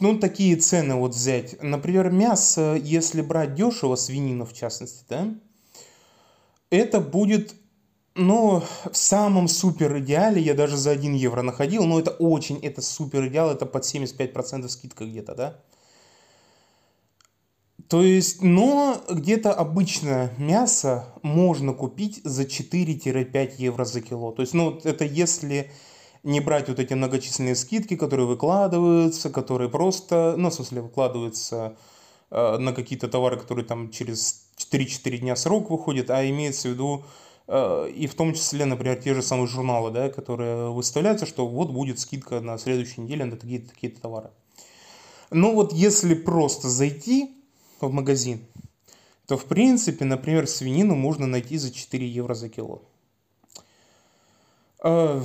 Speaker 1: ну, такие цены вот взять. Например, мясо, если брать дешево, свинину в частности, да, это будет, ну, в самом супер идеале, я даже за 1 евро находил, но это очень, это супер идеал, это под 75% скидка где-то, да. То есть, но где-то обычное мясо можно купить за 4-5 евро за кило. То есть, ну, это если не брать вот эти многочисленные скидки, которые выкладываются, которые просто, ну, в смысле, выкладываются э, на какие-то товары, которые там через 3-4 дня срок выходят, а имеется в виду э, и в том числе, например, те же самые журналы, да, которые выставляются, что вот будет скидка на следующей неделе на такие-то такие товары. Ну вот если просто зайти в магазин, то в принципе, например, свинину можно найти за 4 евро за кило. Э,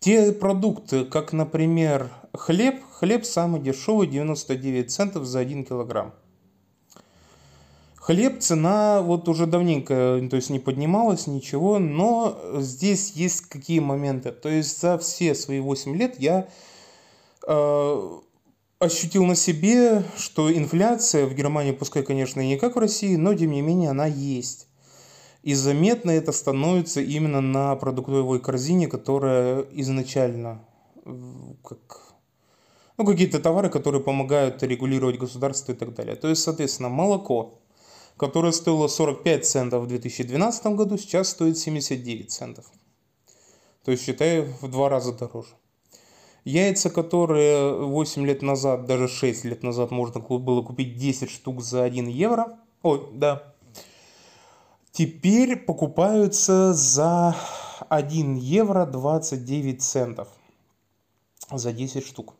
Speaker 1: те продукты, как, например, хлеб, хлеб самый дешевый, 99 центов за 1 килограмм. Хлеб цена вот уже давненько, то есть не поднималась, ничего, но здесь есть какие моменты. То есть за все свои 8 лет я э, ощутил на себе, что инфляция в Германии, пускай, конечно, не как в России, но тем не менее она есть. И заметно это становится именно на продуктовой корзине, которая изначально как ну, какие-то товары, которые помогают регулировать государство и так далее. То есть, соответственно, молоко которая стоила 45 центов в 2012 году, сейчас стоит 79 центов. То есть, считай, в два раза дороже. Яйца, которые 8 лет назад, даже 6 лет назад можно было купить 10 штук за 1 евро. Ой, да. Теперь покупаются за 1 евро 29 центов. За 10 штук.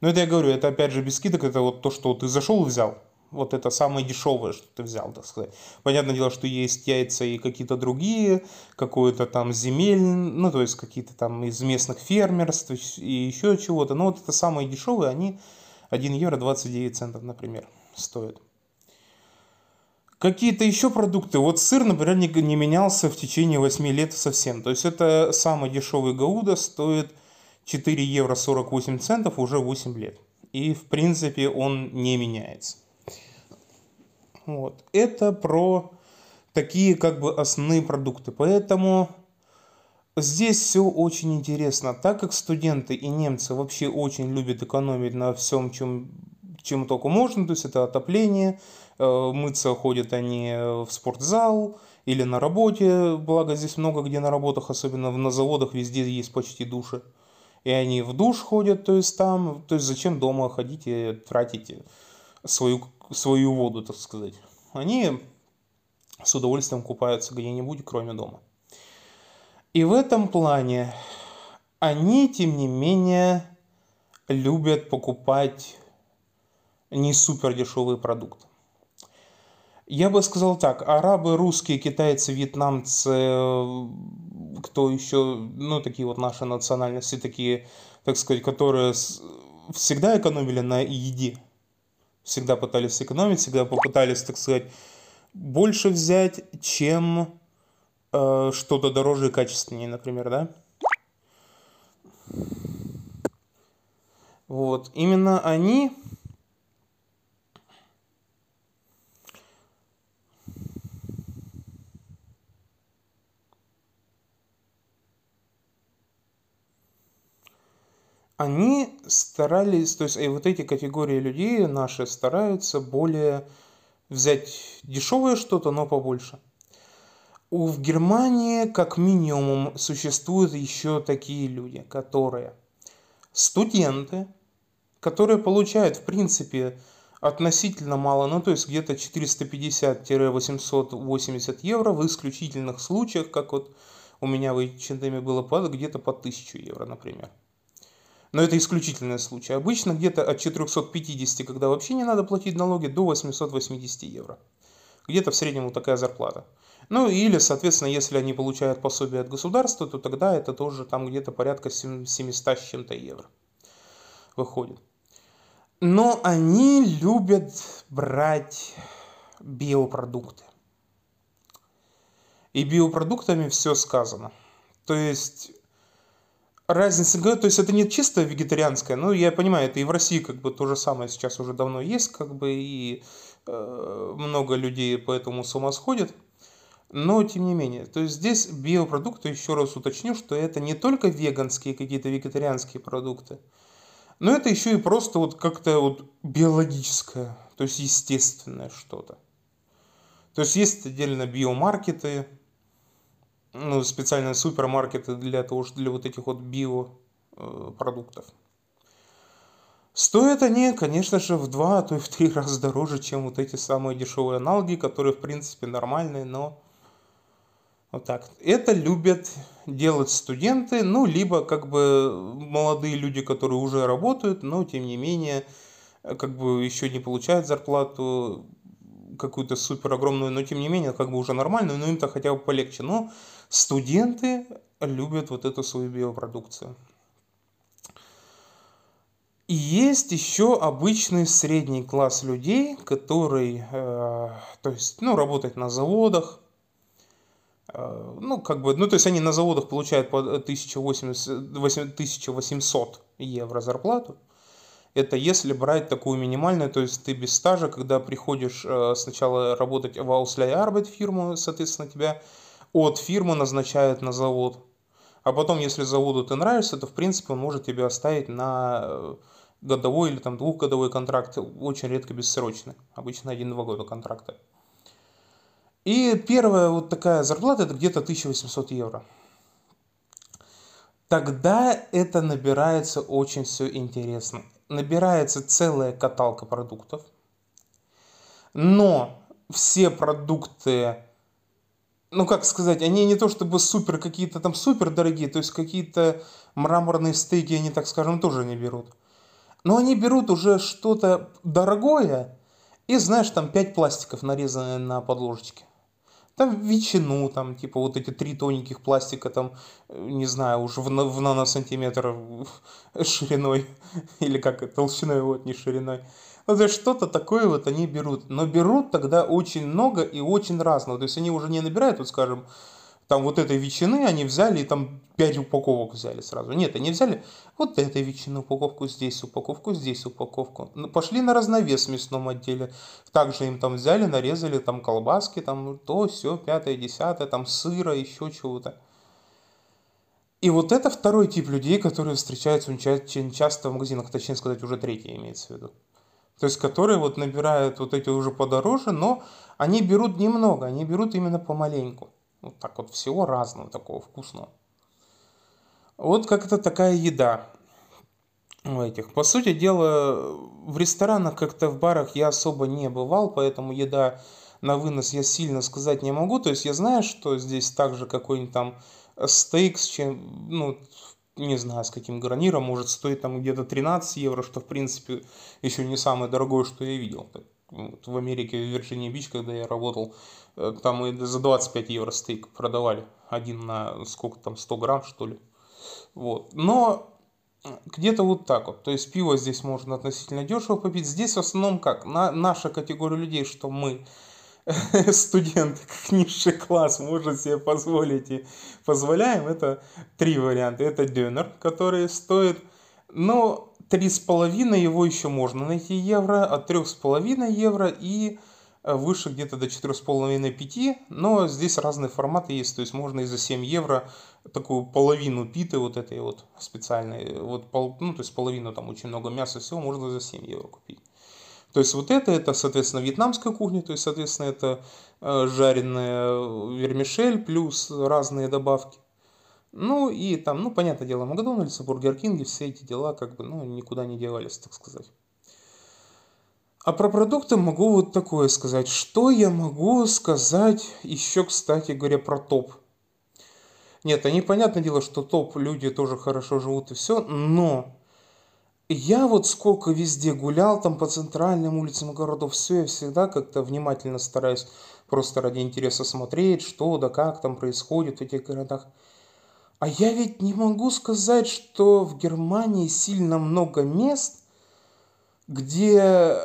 Speaker 1: Но это я говорю, это опять же без скидок, это вот то, что ты зашел и взял вот это самое дешевое, что ты взял, так сказать. Понятное дело, что есть яйца и какие-то другие, какое-то там земель, ну, то есть какие-то там из местных фермерств и еще чего-то. Но вот это самые дешевые, они 1 евро 29 центов, например, стоят. Какие-то еще продукты. Вот сыр, например, не, не менялся в течение 8 лет совсем. То есть это самый дешевый гауда стоит 4 евро 48 центов уже 8 лет. И в принципе он не меняется. Вот. Это про такие как бы основные продукты. Поэтому здесь все очень интересно. Так как студенты и немцы вообще очень любят экономить на всем, чем, чем только можно, то есть это отопление, э, мыться ходят они в спортзал или на работе, благо здесь много где на работах, особенно на заводах везде есть почти души. И они в душ ходят, то есть там, то есть зачем дома ходить и тратить свою свою воду, так сказать. Они с удовольствием купаются где-нибудь, кроме дома. И в этом плане они, тем не менее, любят покупать не супер дешевые продукты. Я бы сказал так, арабы, русские, китайцы, вьетнамцы, кто еще, ну, такие вот наши национальности, такие, так сказать, которые всегда экономили на еде, всегда пытались сэкономить, всегда попытались, так сказать, больше взять, чем э, что-то дороже и качественнее, например, да? Вот, именно они они старались, то есть и вот эти категории людей наши стараются более взять дешевое что-то, но побольше. в Германии как минимум существуют еще такие люди, которые студенты, которые получают в принципе относительно мало, ну то есть где-то 450-880 евро в исключительных случаях, как вот у меня в H&M было где-то по 1000 евро, например. Но это исключительный случай. Обычно где-то от 450, когда вообще не надо платить налоги, до 880 евро. Где-то в среднем вот такая зарплата. Ну или, соответственно, если они получают пособие от государства, то тогда это тоже там где-то порядка 700 с чем-то евро выходит. Но они любят брать биопродукты. И биопродуктами все сказано. То есть разница, то есть это не чисто вегетарианское, но я понимаю, это и в России как бы то же самое сейчас уже давно есть, как бы и э, много людей по этому с ума сходят. Но тем не менее, то есть здесь биопродукты, еще раз уточню, что это не только веганские какие-то вегетарианские продукты, но это еще и просто вот как-то вот биологическое, то есть естественное что-то. То есть есть отдельно биомаркеты, ну, специальные супермаркеты для того, для вот этих вот биопродуктов. Стоят они, конечно же, в два, а то и в три раза дороже, чем вот эти самые дешевые аналоги, которые, в принципе, нормальные, но вот так. Это любят делать студенты, ну, либо как бы молодые люди, которые уже работают, но тем не менее, как бы еще не получают зарплату какую-то супер огромную, но тем не менее, как бы уже нормальную, но им-то хотя бы полегче. Но студенты любят вот эту свою биопродукцию. И есть еще обычный средний класс людей, который, э, то есть, ну, работает на заводах, э, ну, как бы, ну, то есть они на заводах получают по 1800 евро зарплату. Это если брать такую минимальную, то есть ты без стажа, когда приходишь э, сначала работать в Ausleih фирму, соответственно, тебя от фирмы назначают на завод. А потом, если заводу ты нравишься, то, в принципе, он может тебя оставить на э, годовой или там двухгодовой контракт, очень редко бессрочный, обычно 1-2 года контракта. И первая вот такая зарплата это где-то 1800 евро. Тогда это набирается очень все интересно. Набирается целая каталка продуктов, но все продукты ну как сказать, они не то чтобы супер какие-то там супер дорогие, то есть какие-то мраморные стейки они, так скажем, тоже не берут. Но они берут уже что-то дорогое и, знаешь, там 5 пластиков нарезанные на подложечке. Там ветчину, там, типа, вот эти три тоненьких пластика, там, не знаю, уже в, в наносантиметр шириной, или как, толщиной, вот, не шириной. Ну, что-то такое вот они берут. Но берут тогда очень много и очень разного. То есть они уже не набирают, вот скажем, там вот этой ветчины они взяли и там 5 упаковок взяли сразу. Нет, они взяли вот этой ветчины упаковку, здесь упаковку, здесь упаковку. Ну, пошли на разновес в мясном отделе. Также им там взяли, нарезали там колбаски, там то, все, пятое, десятое, там сыра, еще чего-то. И вот это второй тип людей, которые встречаются очень часто в магазинах, точнее сказать, уже третий имеется в виду. То есть, которые вот набирают вот эти уже подороже, но они берут немного, они берут именно помаленьку. Вот так вот всего разного такого вкусного. Вот как-то такая еда у этих. По сути дела, в ресторанах, как-то в барах я особо не бывал, поэтому еда на вынос я сильно сказать не могу. То есть я знаю, что здесь также какой-нибудь там стейк с чем, ну, не знаю, с каким гарниром, может стоить там где-то 13 евро, что в принципе еще не самое дорогое, что я видел. Вот в Америке, в Вирджинии Бич, когда я работал, э, там и за 25 евро стейк продавали. Один на сколько там, 100 грамм, что ли. Вот. Но где-то вот так вот. То есть пиво здесь можно относительно дешево попить. Здесь в основном как? На, наша категория людей, что мы студент, как низший класс может себе позволить и позволяем, это три варианта. Это дюнер, который стоит, ну, с половиной его еще можно найти евро, от трех с половиной евро и э, выше где-то до четырех с половиной пяти, но здесь разные форматы есть, то есть можно и за 7 евро такую половину питы вот этой вот специальной, вот, пол, ну, то есть половину там очень много мяса, всего можно за 7 евро купить. То есть вот это, это, соответственно, вьетнамская кухня, то есть, соответственно, это э, жареная вермишель плюс разные добавки. Ну и там, ну, понятное дело, Макдональдс, Бургер Кинги, все эти дела как бы, ну, никуда не девались, так сказать. А про продукты могу вот такое сказать. Что я могу сказать еще, кстати говоря, про топ? Нет, они, понятное дело, что топ люди тоже хорошо живут и все, но я вот сколько везде гулял, там по центральным улицам городов, все, я всегда как-то внимательно стараюсь просто ради интереса смотреть, что да как там происходит в этих городах. А я ведь не могу сказать, что в Германии сильно много мест, где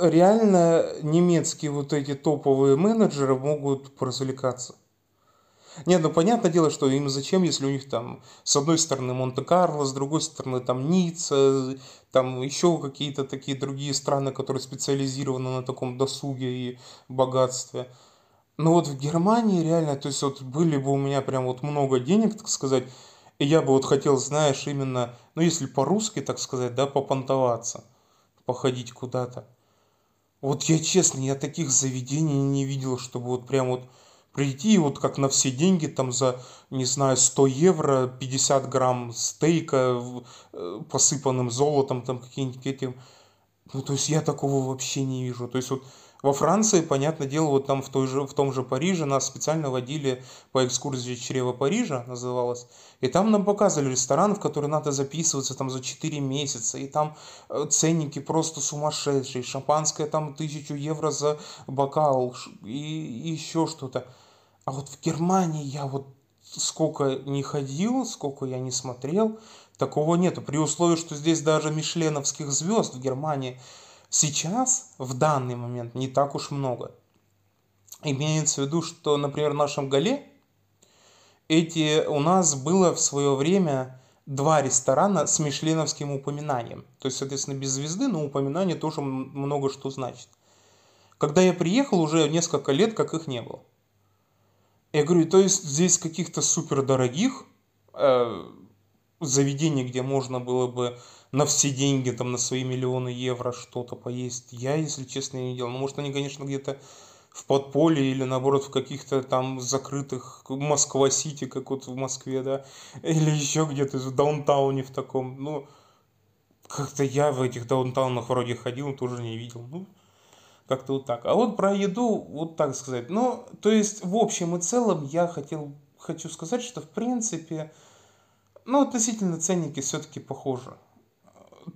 Speaker 1: реально немецкие вот эти топовые менеджеры могут поразвлекаться. Нет, ну понятное дело, что им зачем, если у них там с одной стороны Монте-Карло, с другой стороны там Ницца, там еще какие-то такие другие страны, которые специализированы на таком досуге и богатстве. Но вот в Германии реально, то есть вот были бы у меня прям вот много денег, так сказать, и я бы вот хотел, знаешь, именно, ну если по-русски, так сказать, да, попонтоваться, походить куда-то. Вот я честно, я таких заведений не видел, чтобы вот прям вот прийти вот как на все деньги там за, не знаю, 100 евро, 50 грамм стейка, посыпанным золотом там какие-нибудь этим. Ну, то есть я такого вообще не вижу. То есть вот во Франции, понятное дело, вот там в, той же, в том же Париже нас специально водили по экскурсии «Чрево Парижа» называлось. И там нам показывали ресторан, в который надо записываться там за 4 месяца. И там э, ценники просто сумасшедшие. Шампанское там тысячу евро за бокал и, и еще что-то. А вот в Германии я вот сколько не ходил, сколько я не смотрел, такого нету. При условии, что здесь даже мишленовских звезд в Германии – Сейчас, в данный момент, не так уж много. Имеется в виду, что, например, в нашем Гале эти у нас было в свое время два ресторана с мишленовским упоминанием. То есть, соответственно, без звезды, но упоминание тоже много что значит. Когда я приехал, уже несколько лет, как их не было. Я говорю, то есть здесь каких-то супер дорогих э, заведений, где можно было бы на все деньги, там, на свои миллионы евро что-то поесть. Я, если честно, не делал. Ну, может, они, конечно, где-то в подполье или, наоборот, в каких-то там закрытых Москва-Сити, как вот в Москве, да, или еще где-то в даунтауне в таком, ну, как-то я в этих даунтаунах вроде ходил, тоже не видел, ну, как-то вот так. А вот про еду, вот так сказать, ну, то есть, в общем и целом, я хотел, хочу сказать, что, в принципе, ну, относительно ценники все-таки похожи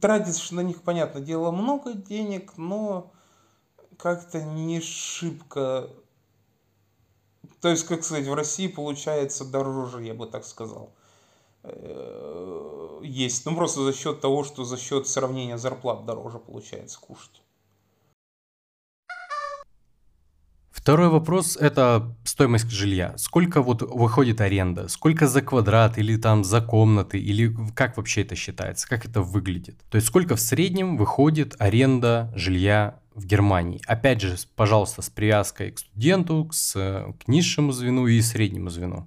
Speaker 1: тратишь на них, понятное дело, много денег, но как-то не шибко... То есть, как сказать, в России получается дороже, я бы так сказал. Э, есть. Ну, просто за счет того, что за счет сравнения зарплат дороже получается кушать.
Speaker 2: Второй вопрос – это стоимость жилья. Сколько вот выходит аренда? Сколько за квадрат или там за комнаты? Или как вообще это считается? Как это выглядит? То есть сколько в среднем выходит аренда жилья в Германии? Опять же, пожалуйста, с привязкой к студенту, к, к низшему звену и среднему звену.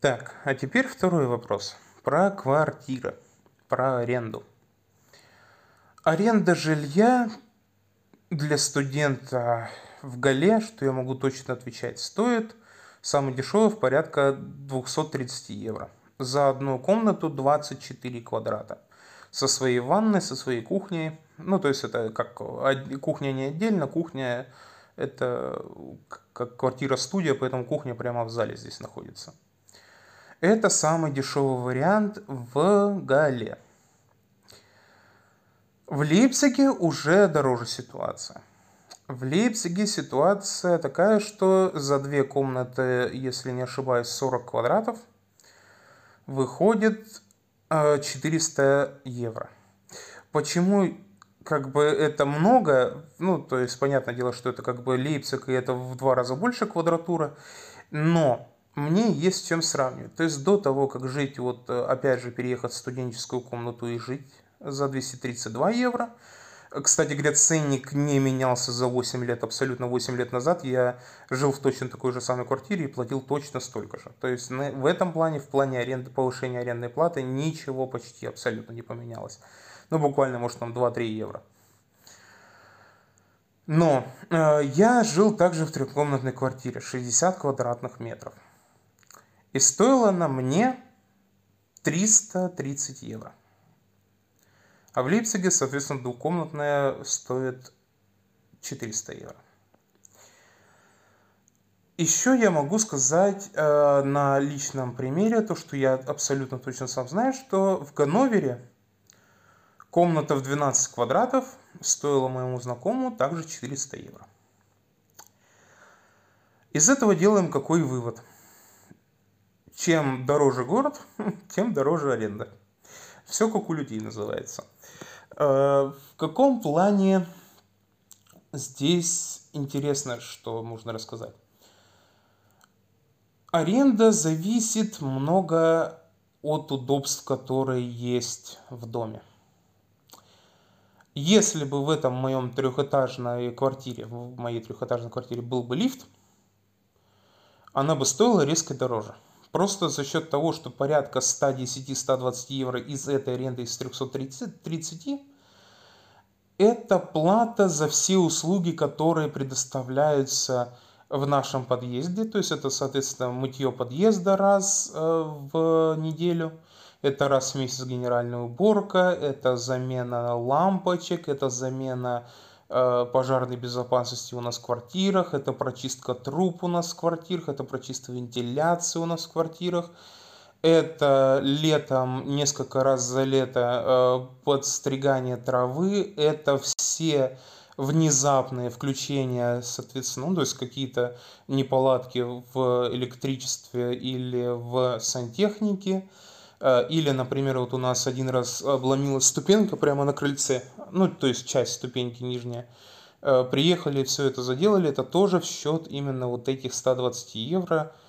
Speaker 1: Так, а теперь второй вопрос про квартиры про аренду. Аренда жилья для студента в Гале, что я могу точно отвечать, стоит самый дешевый в порядка 230 евро. За одну комнату 24 квадрата. Со своей ванной, со своей кухней. Ну, то есть это как кухня не отдельно, кухня это как квартира-студия, поэтому кухня прямо в зале здесь находится. Это самый дешевый вариант в Гале. В Лейпциге уже дороже ситуация. В Лейпциге ситуация такая, что за две комнаты, если не ошибаюсь, 40 квадратов, выходит 400 э, евро. Почему как бы это много, ну, то есть, понятное дело, что это как бы Лейпциг, и это в два раза больше квадратура, но мне есть с чем сравнивать. То есть до того, как жить, вот опять же переехать в студенческую комнату и жить за 232 евро, Кстати говоря, ценник не менялся за 8 лет, абсолютно 8 лет назад. Я жил в точно такой же самой квартире и платил точно столько же. То есть в этом плане, в плане аренды, повышения арендной платы ничего почти абсолютно не поменялось. Ну, буквально, может, там 2-3 евро. Но э, я жил также в трехкомнатной квартире, 60 квадратных метров. И стоила она мне 330 евро. А в Лейпциге, соответственно, двухкомнатная стоит 400 евро. Еще я могу сказать э, на личном примере то, что я абсолютно точно сам знаю, что в Ганновере комната в 12 квадратов стоила моему знакомому также 400 евро. Из этого делаем какой вывод? Чем дороже город, тем дороже аренда. Все как у людей называется. Э, в каком плане здесь интересно, что можно рассказать? Аренда зависит много от удобств, которые есть в доме. Если бы в этом моем трехэтажной квартире, в моей трехэтажной квартире был бы лифт, она бы стоила резко дороже. Просто за счет того, что порядка 110-120 евро из этой аренды из 330 это плата за все услуги, которые предоставляются в нашем подъезде. То есть это, соответственно, мытье подъезда раз э, в неделю, это раз в месяц генеральная уборка, это замена лампочек, это замена пожарной безопасности у нас в квартирах, это прочистка труб у нас в квартирах, это прочистка вентиляции у нас в квартирах. Это летом, несколько раз за лето э, подстригание травы, это все внезапные включения, соответственно, ну, то есть какие-то неполадки в электричестве или в сантехнике. Э, или, например, вот у нас один раз обломилась ступенька прямо на крыльце, ну, то есть часть ступеньки нижняя. Э, приехали, все это заделали, это тоже в счет именно вот этих 120 евро –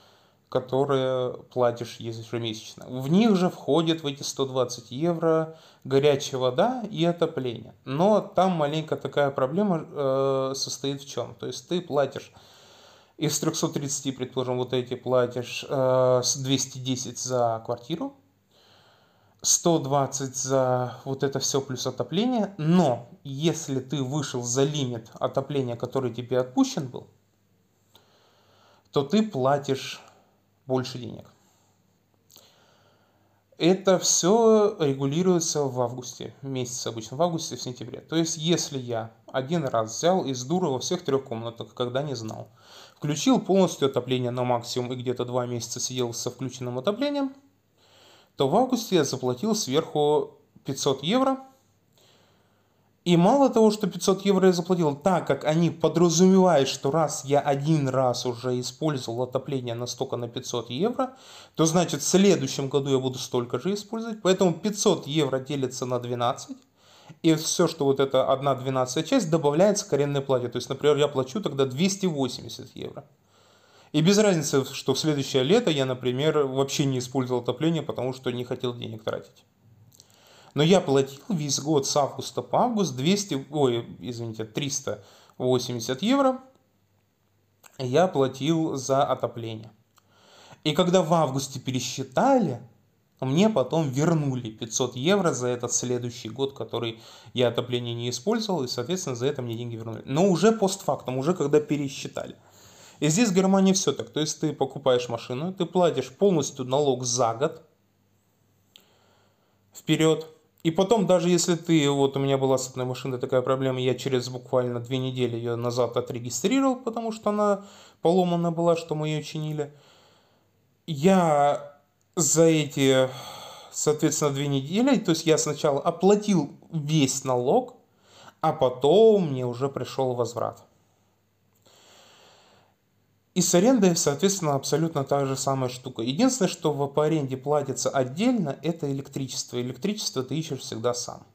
Speaker 1: которые платишь ежемесячно. В них же входит в эти 120 евро горячая вода и отопление. Но там маленькая такая проблема э, состоит в чем? То есть ты платишь из 330, предположим, вот эти платишь э, 210 за квартиру, 120 за вот это все плюс отопление, но если ты вышел за лимит отопления, который тебе отпущен был, то ты платишь больше денег. Это все регулируется в августе, месяц обычно, в августе, в сентябре. То есть, если я один раз взял из дура во всех трех комнатах, когда не знал, включил полностью отопление на максимум и где-то два месяца сидел со включенным отоплением, то в августе я заплатил сверху 500 евро – и мало того, что 500 евро я заплатил, так как они подразумевают, что раз я один раз уже использовал отопление настолько на 500 евро, то значит в следующем году я буду столько же использовать. Поэтому 500 евро делится на 12. И все, что вот эта 1 12 часть добавляется к арендной плате. То есть, например, я плачу тогда 280 евро. И без разницы, что в следующее лето я, например, вообще не использовал отопление, потому что не хотел денег тратить. Но я платил весь год с августа по август 200, ой, извините, 380 евро я платил за отопление. И когда в августе пересчитали, мне потом вернули 500 евро за этот следующий год, который я отопление не использовал, и, соответственно, за это мне деньги вернули. Но уже постфактум, уже когда пересчитали. И здесь в Германии все так. То есть ты покупаешь машину, ты платишь полностью налог за год вперед, и потом, даже если ты, вот у меня была с одной машиной такая проблема, я через буквально две недели ее назад отрегистрировал, потому что она поломана была, что мы ее чинили. Я за эти, соответственно, две недели, то есть я сначала оплатил весь налог, а потом мне уже пришел возврат. И с арендой, соответственно, абсолютно та же самая штука. Единственное, что по аренде платится отдельно, это электричество. Электричество ты ищешь всегда сам.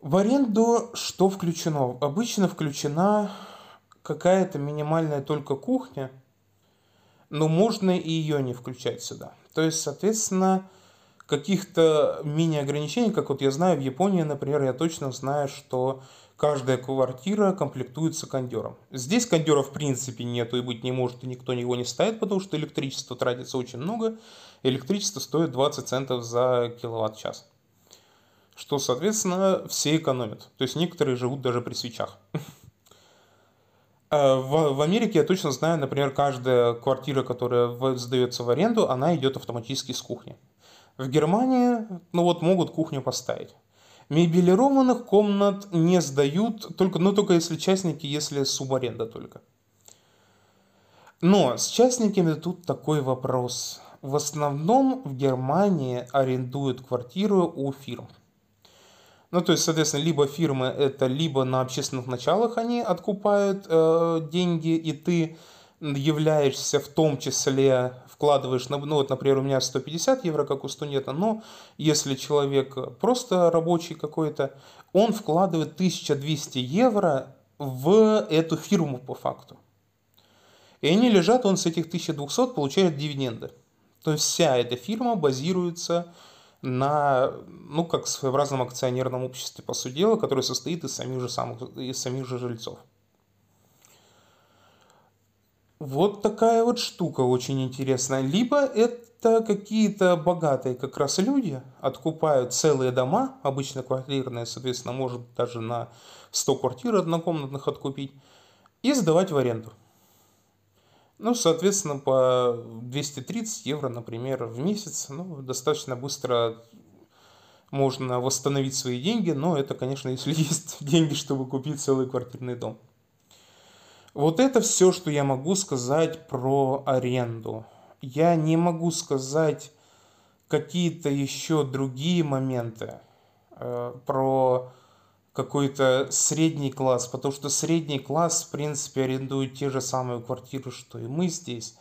Speaker 1: В аренду что включено? Обычно включена какая-то минимальная только кухня, но можно и ее не включать сюда. То есть, соответственно, каких-то мини-ограничений, как вот я знаю в Японии, например, я точно знаю, что каждая квартира комплектуется кондером. Здесь кондера в принципе нету и быть не может, и никто его не ставит, потому что электричество тратится очень много. Электричество стоит 20 центов за киловатт-час. Что, соответственно, все экономят. То есть некоторые живут даже при свечах. А в, Америке я точно знаю, например, каждая квартира, которая сдается в аренду, она идет автоматически с кухни. В Германии, ну вот, могут кухню поставить. Мебелированных комнат не сдают, только, ну только если частники, если субаренда только. Но с частниками тут такой вопрос. В основном в Германии арендуют квартиру у фирм. Ну, то есть, соответственно, либо фирмы это, либо на общественных началах они откупают э, деньги, и ты являешься в том числе, вкладываешь, ну вот, например, у меня 150 евро, как у студента, но если человек просто рабочий какой-то, он вкладывает 1200 евро в эту фирму по факту. И они лежат, он с этих 1200 получает дивиденды. То есть вся эта фирма базируется на, ну, как своеобразном акционерном обществе, по сути дела, которое состоит из самих же, самых, из самих же жильцов. Вот такая вот штука очень интересная. Либо это какие-то богатые как раз люди откупают целые дома, обычно квартирные, соответственно, может даже на 100 квартир однокомнатных откупить, и сдавать в аренду. Ну, соответственно, по 230 евро, например, в месяц, ну, достаточно быстро можно восстановить свои деньги, но это, конечно, если есть деньги, чтобы купить целый квартирный дом. Вот это все, что я могу сказать про аренду. Я не могу сказать какие-то еще другие моменты э, про какой-то средний класс, потому что средний класс, в принципе, арендует те же самые квартиры, что и мы здесь.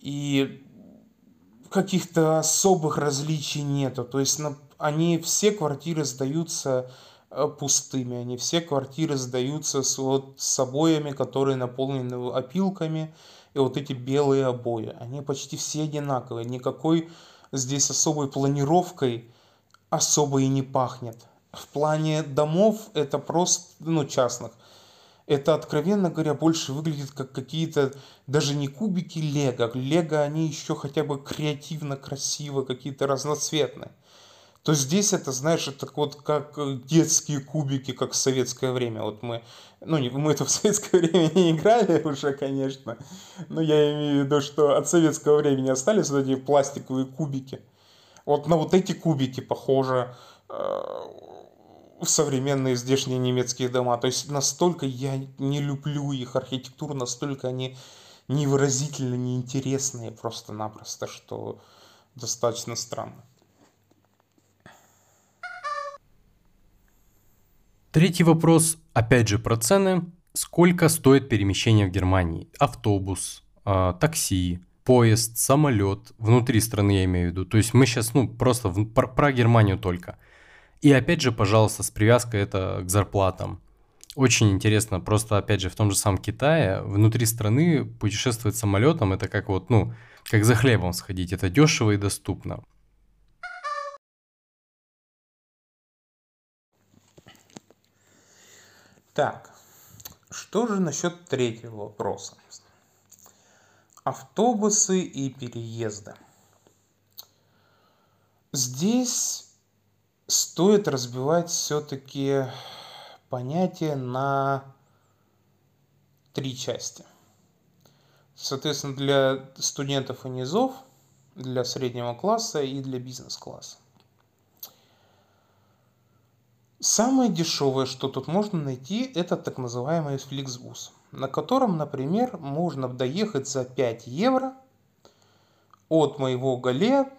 Speaker 1: И каких-то особых различий нету. То есть они все квартиры сдаются пустыми. Они все квартиры сдаются с, вот, с обоями, которые наполнены опилками. И вот эти белые обои. Они почти все одинаковые. Никакой здесь особой планировкой особо и не пахнет. В плане домов это просто, ну, частных. Это, откровенно говоря, больше выглядит как какие-то даже не кубики лего. Лего они еще хотя бы креативно, красиво, какие-то разноцветные то здесь это, знаешь, это вот как э, детские кубики, как в советское время. Вот мы, ну, не, мы это в советское время не играли уже, конечно, но я имею в виду, что от советского времени остались вот эти пластиковые кубики. Вот на вот эти кубики похоже э, в современные здешние немецкие дома. То есть настолько я не люблю их архитектуру, настолько они невыразительно неинтересные просто-напросто, что достаточно странно.
Speaker 2: Третий вопрос, опять же про цены. Сколько стоит перемещение в Германии? Автобус, э, такси, поезд, самолет, внутри страны я имею в виду. То есть мы сейчас, ну, просто в, про, про Германию только. И опять же, пожалуйста, с привязкой это к зарплатам. Очень интересно, просто опять же в том же самом Китае внутри страны путешествовать самолетом это как вот, ну, как за хлебом сходить, это дешево и доступно.
Speaker 1: Так, что же насчет третьего вопроса? Автобусы и переезды. Здесь стоит разбивать все-таки понятие на три части. Соответственно, для студентов и низов, для среднего класса и для бизнес-класса. Самое дешевое, что тут можно найти, это так называемый Flixbus, на котором, например, можно доехать за 5 евро от моего Гале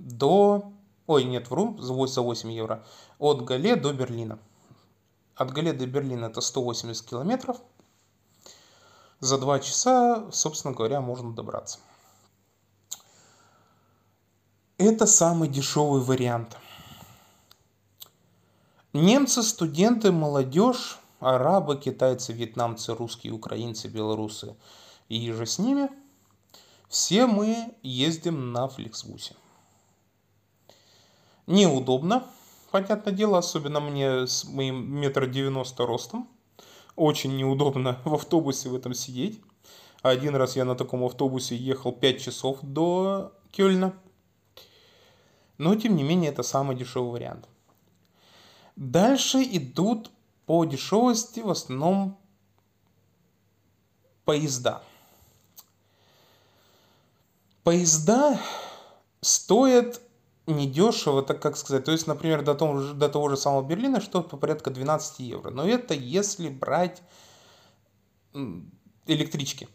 Speaker 1: до... Ой, нет, вру, за 8 евро. От Гале до Берлина. От Гале до Берлина это 180 километров. За 2 часа, собственно говоря, можно добраться. Это самый дешевый вариант – Немцы, студенты, молодежь, арабы, китайцы, вьетнамцы, русские, украинцы, белорусы и же с ними, все мы ездим на Фликсбусе. Неудобно, понятное дело, особенно мне с моим метр девяносто ростом. Очень неудобно в автобусе в этом сидеть. Один раз я на таком автобусе ехал 5 часов до Кёльна. Но, тем не менее, это самый дешевый вариант. Дальше идут по дешевости в основном поезда. Поезда стоят недешево, так как сказать. То есть, например, до того, же, до того же самого Берлина что-то по порядка 12 евро. Но это если брать электрички.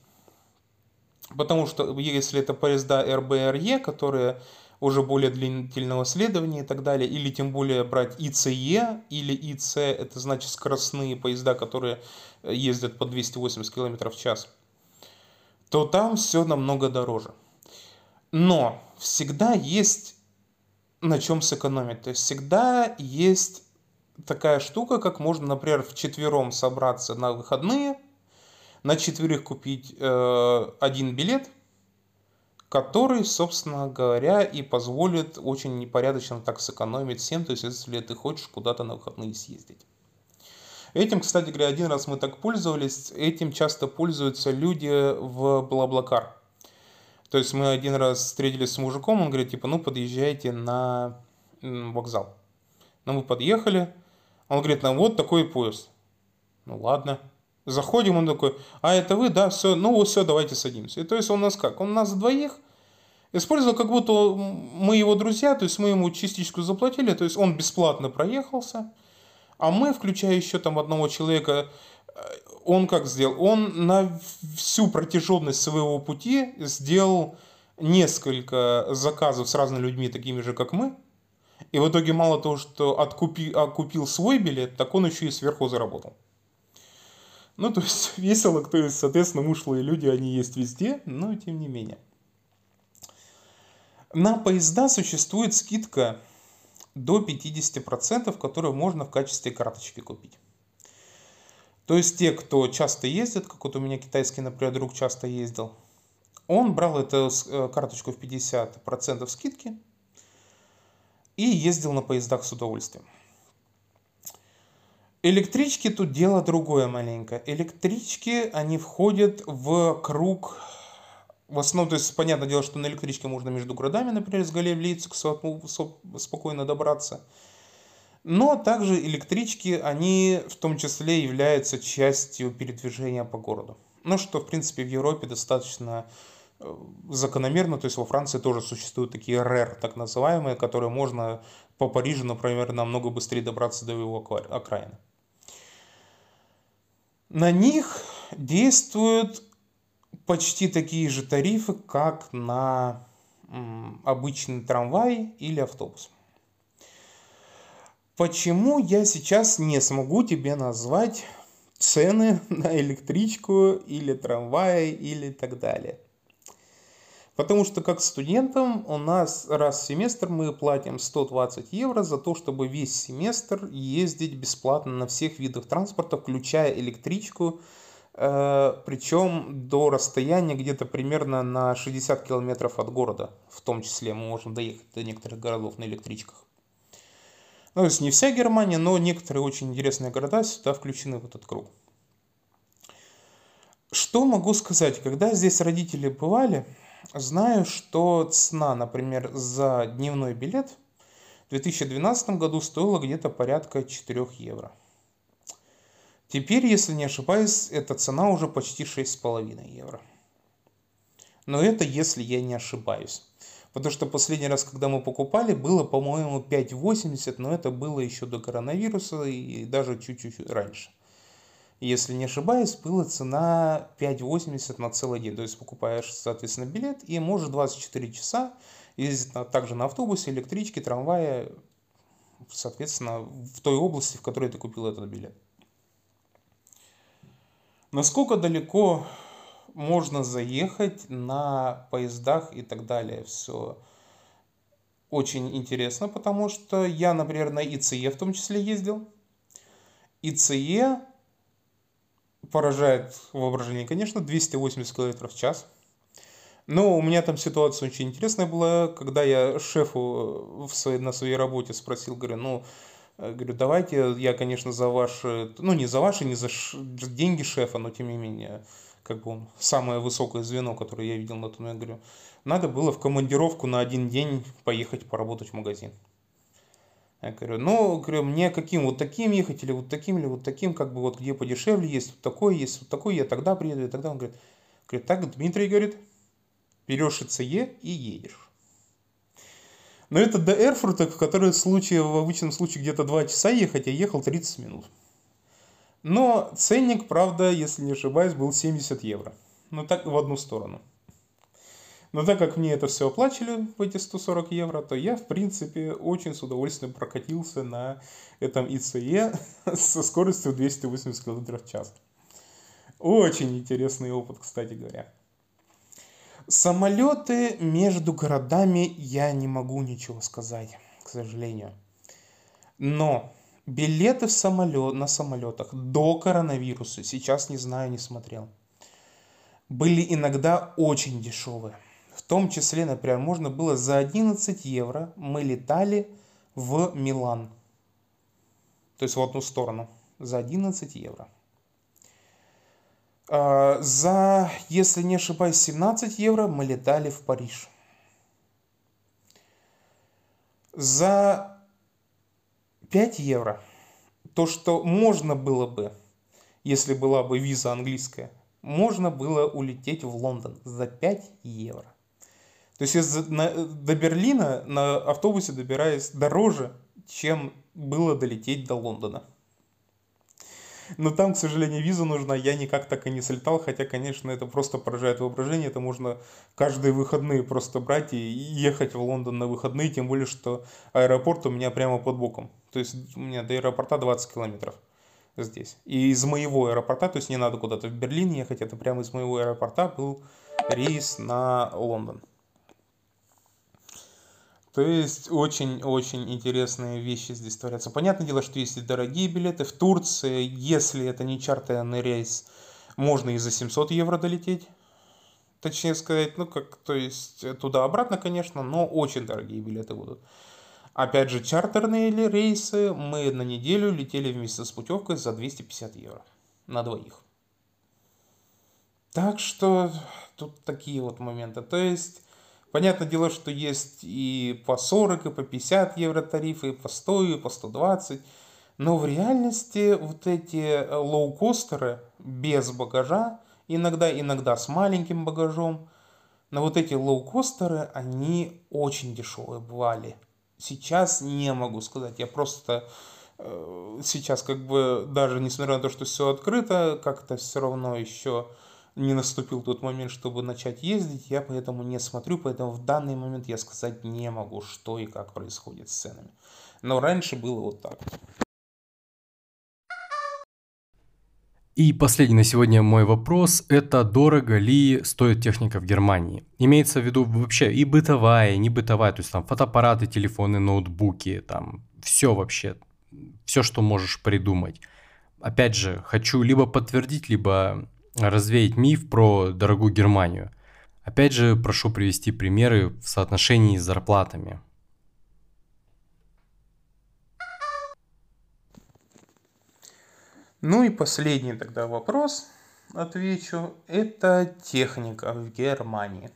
Speaker 1: Потому что если это поезда РБРЕ, которые уже более длительного следования и так далее, или тем более брать ИЦЕ или ИЦ, это значит скоростные поезда, которые ездят по 280 км в час, то там все намного дороже. Но всегда есть на чем сэкономить. То есть всегда есть такая штука, как можно, например, в четвером собраться на выходные, на четверых купить э, один билет, который, собственно говоря, и позволит очень непорядочно так сэкономить всем, то есть если ты хочешь куда-то на выходные съездить. Этим, кстати говоря, один раз мы так пользовались, этим часто пользуются люди в Блаблакар. То есть мы один раз встретились с мужиком, он говорит, типа, ну подъезжайте на вокзал. Ну мы подъехали, он говорит, нам вот такой поезд. Ну ладно. Заходим, он такой, а это вы, да, все, ну вот все, давайте садимся. И то есть он нас как? Он нас двоих использовал, как будто мы его друзья, то есть мы ему частичку заплатили, то есть он бесплатно проехался, а мы, включая еще там одного человека, он как сделал? Он на всю протяженность своего пути сделал несколько заказов с разными людьми, такими же, как мы. И в итоге мало того, что откупи, окупил свой билет, так он еще и сверху заработал. Ну, то есть весело, то есть, соответственно, ушлые люди, они есть везде, но тем не менее. На поезда существует скидка до 50%, которую можно в качестве карточки купить. То есть те, кто часто ездит, как вот у меня китайский, например, друг часто ездил, он брал эту э, карточку в 50% скидки и ездил на поездах с удовольствием. Электрички тут дело другое маленько. Электрички, они входят в круг... В основном, то есть, понятное дело, что на электричке можно между городами, например, с Гале в Лейпциг спокойно добраться. Но также электрички, они в том числе являются частью передвижения по городу. Ну, что, в принципе, в Европе достаточно э, закономерно, то есть во Франции тоже существуют такие РЭР, так называемые, которые можно по Парижу, например, намного быстрее добраться до его окраины. На них действуют почти такие же тарифы, как на обычный трамвай или автобус. Почему я сейчас не смогу тебе назвать цены на электричку или трамвай или так далее? Потому что как студентам у нас раз в семестр мы платим 120 евро за то, чтобы весь семестр ездить бесплатно на всех видах транспорта, включая электричку, э, причем до расстояния где-то примерно на 60 километров от города, в том числе мы можем доехать до некоторых городов на электричках. Ну, то есть не вся Германия, но некоторые очень интересные города сюда включены в этот круг. Что могу сказать? Когда здесь родители бывали, знаю, что цена, например, за дневной билет в 2012 году стоила где-то порядка 4 евро. Теперь, если не ошибаюсь, эта цена уже почти 6,5 евро. Но это если я не ошибаюсь. Потому что последний раз, когда мы покупали, было, по-моему, 5,80, но это было еще до коронавируса и даже чуть-чуть раньше. Если не ошибаюсь, была цена 5,80 на целый день. То есть покупаешь, соответственно, билет и можешь 24 часа ездить на, также на автобусе, электричке, трамвае, соответственно, в той области, в которой ты купил этот билет. Насколько далеко можно заехать на поездах и так далее. Все очень интересно, потому что я, например, на ИЦЕ в том числе ездил. ИЦЕ поражает воображение, конечно, 280 км в час. Но у меня там ситуация очень интересная была, когда я шефу в своей, на своей работе спросил, говорю, ну, говорю, давайте я, конечно, за ваши, ну, не за ваши, не за ш, деньги шефа, но тем не менее, как бы он самое высокое звено, которое я видел на том, я говорю, надо было в командировку на один день поехать поработать в магазин. Я говорю, ну, говорю, мне каким вот таким ехать, или вот таким, или вот таким, как бы вот где подешевле есть, вот такой есть, вот такой, я тогда приеду, и тогда он говорит, говорит, так, Дмитрий говорит, берешь ИЦЕ и едешь. Но это до Эрфурта, в который случае, в обычном случае где-то 2 часа ехать, я ехал 30 минут. Но ценник, правда, если не ошибаюсь, был 70 евро. Ну так в одну сторону. Но так как мне это все оплачивали эти 140 евро, то я, в принципе, очень с удовольствием прокатился на этом ИЦЕ со скоростью 280 км в час. Очень интересный опыт, кстати говоря. Самолеты между городами я не могу ничего сказать, к сожалению. Но билеты в самолет, на самолетах до коронавируса, сейчас не знаю, не смотрел, были иногда очень дешевые. В том числе, например, можно было за 11 евро мы летали в Милан. То есть в одну сторону. За 11 евро. А, за, если не ошибаюсь, 17 евро мы летали в Париж. За 5 евро то, что можно было бы, если была бы виза английская, можно было улететь в Лондон за 5 евро. То есть из, на, до Берлина на автобусе добираюсь дороже, чем было долететь до Лондона. Но там, к сожалению, виза нужна. Я никак так и не слетал, хотя, конечно, это просто поражает воображение. Это можно каждые выходные просто брать и ехать в Лондон на выходные, тем более, что аэропорт у меня прямо под боком. То есть у меня до аэропорта 20 километров здесь. И из моего аэропорта, то есть не надо куда-то в Берлин ехать, это прямо из моего аэропорта был рейс на Лондон. То есть очень-очень интересные вещи здесь творятся. Понятное дело, что есть и дорогие билеты. В Турции, если это не чартерный рейс, можно и за 700 евро долететь. Точнее сказать, ну как, то есть туда-обратно, конечно, но очень дорогие билеты будут. Опять же, чартерные рейсы мы на неделю летели вместе с путевкой за 250 евро на двоих. Так что тут такие вот моменты. То есть Понятное дело, что есть и по 40, и по 50 евро тарифы, и по 100, и по 120. Но в реальности вот эти лоукостеры без багажа, иногда, иногда с маленьким багажом, но вот эти лоукостеры, они очень дешевые бывали. Сейчас не могу сказать, я просто э, сейчас как бы даже несмотря на то, что все открыто, как-то все равно еще не наступил тот момент, чтобы начать ездить, я поэтому не смотрю, поэтому в данный момент я сказать не могу, что и как происходит с ценами. Но раньше было вот так.
Speaker 2: И последний на сегодня мой вопрос – это дорого ли стоит техника в Германии? Имеется в виду вообще и бытовая, и не бытовая, то есть там фотоаппараты, телефоны, ноутбуки, там все вообще, все, что можешь придумать. Опять же, хочу либо подтвердить, либо развеять миф про дорогую Германию. Опять же, прошу привести примеры в соотношении с зарплатами.
Speaker 1: Ну и последний тогда вопрос отвечу. Это техника в Германии.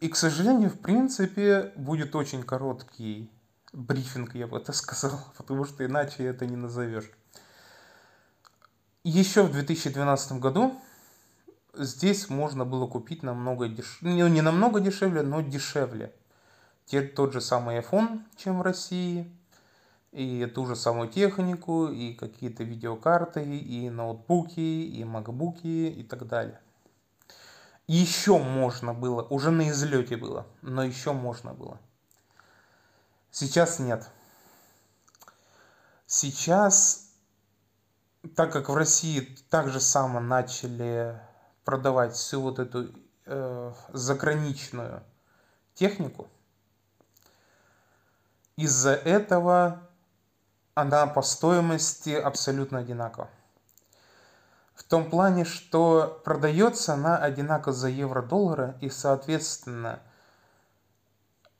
Speaker 1: И, к сожалению, в принципе, будет очень короткий брифинг, я бы это сказал, потому что иначе это не назовешь. Еще в 2012 году здесь можно было купить намного дешевле, ну, не намного дешевле, но дешевле. Тот же самый iPhone, чем в России, и ту же самую технику, и какие-то видеокарты, и ноутбуки, и макбуки, и так далее. Еще можно было, уже на излете было, но еще можно было. Сейчас нет. Сейчас так как в России также само начали продавать всю вот эту э, заграничную технику, из-за этого она по стоимости абсолютно одинакова. В том плане, что продается она одинаково за евро-доллара, и, соответственно,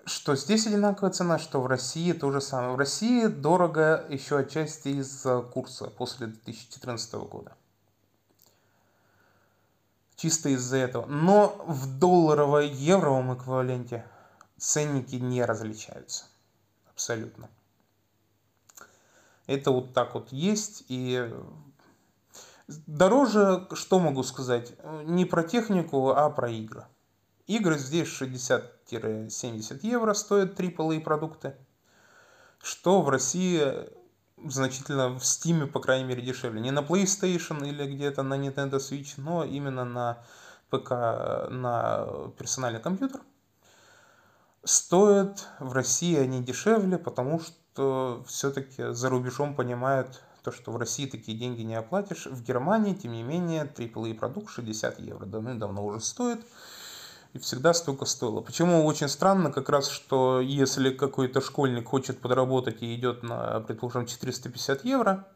Speaker 1: что здесь одинаковая цена, что в России то же самое. В России дорого еще отчасти из-за курса после 2014 года. Чисто из-за этого. Но в долларово-евровом эквиваленте ценники не различаются. Абсолютно. Это вот так вот есть. И дороже, что могу сказать, не про технику, а про игры. Игры здесь 60-70 евро стоят AAA продукты, что в России значительно в Steam, по крайней мере, дешевле. Не на PlayStation или где-то на Nintendo Switch, но именно на ПК, на персональный компьютер. Стоят в России они дешевле, потому что все-таки за рубежом понимают то, что в России такие деньги не оплатишь. В Германии, тем не менее, AAA продукт 60 евро давным-давно уже стоит и всегда столько стоило. Почему очень странно, как раз, что если какой-то школьник хочет подработать и идет на, предположим, 450 евро,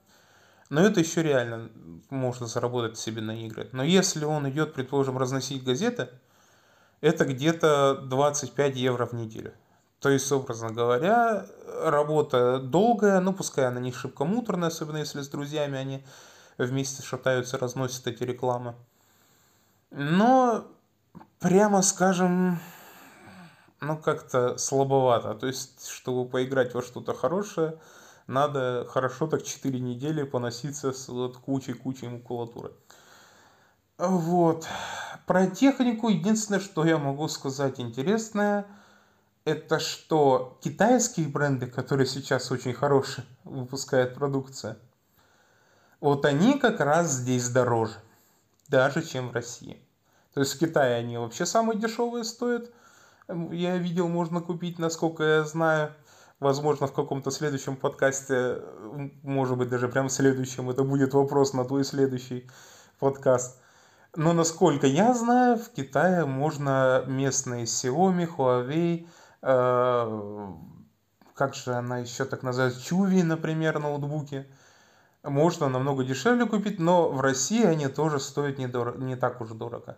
Speaker 1: но это еще реально можно заработать себе на игры. Но если он идет, предположим, разносить газеты, это где-то 25 евро в неделю. То есть, образно говоря, работа долгая, ну пускай она не шибко муторная, особенно если с друзьями они вместе шатаются, разносят эти рекламы. Но прямо скажем, ну как-то слабовато. То есть, чтобы поиграть во что-то хорошее, надо хорошо так 4 недели поноситься с вот кучей-кучей макулатуры. Вот. Про технику единственное, что я могу сказать интересное, это что китайские бренды, которые сейчас очень хорошие, выпускают продукцию, вот они как раз здесь дороже, даже чем в России. То есть в Китае они вообще самые дешевые стоят. Я видел, можно купить, насколько я знаю. Возможно, в каком-то следующем подкасте, может быть, даже прям в следующем, это будет вопрос на твой следующий подкаст. Но насколько я знаю, в Китае можно местные Xiaomi, Huawei, э, как же она еще так называется, Чуви, например, ноутбуки, можно намного дешевле купить, но в России они тоже стоят недорого, не так уж дорого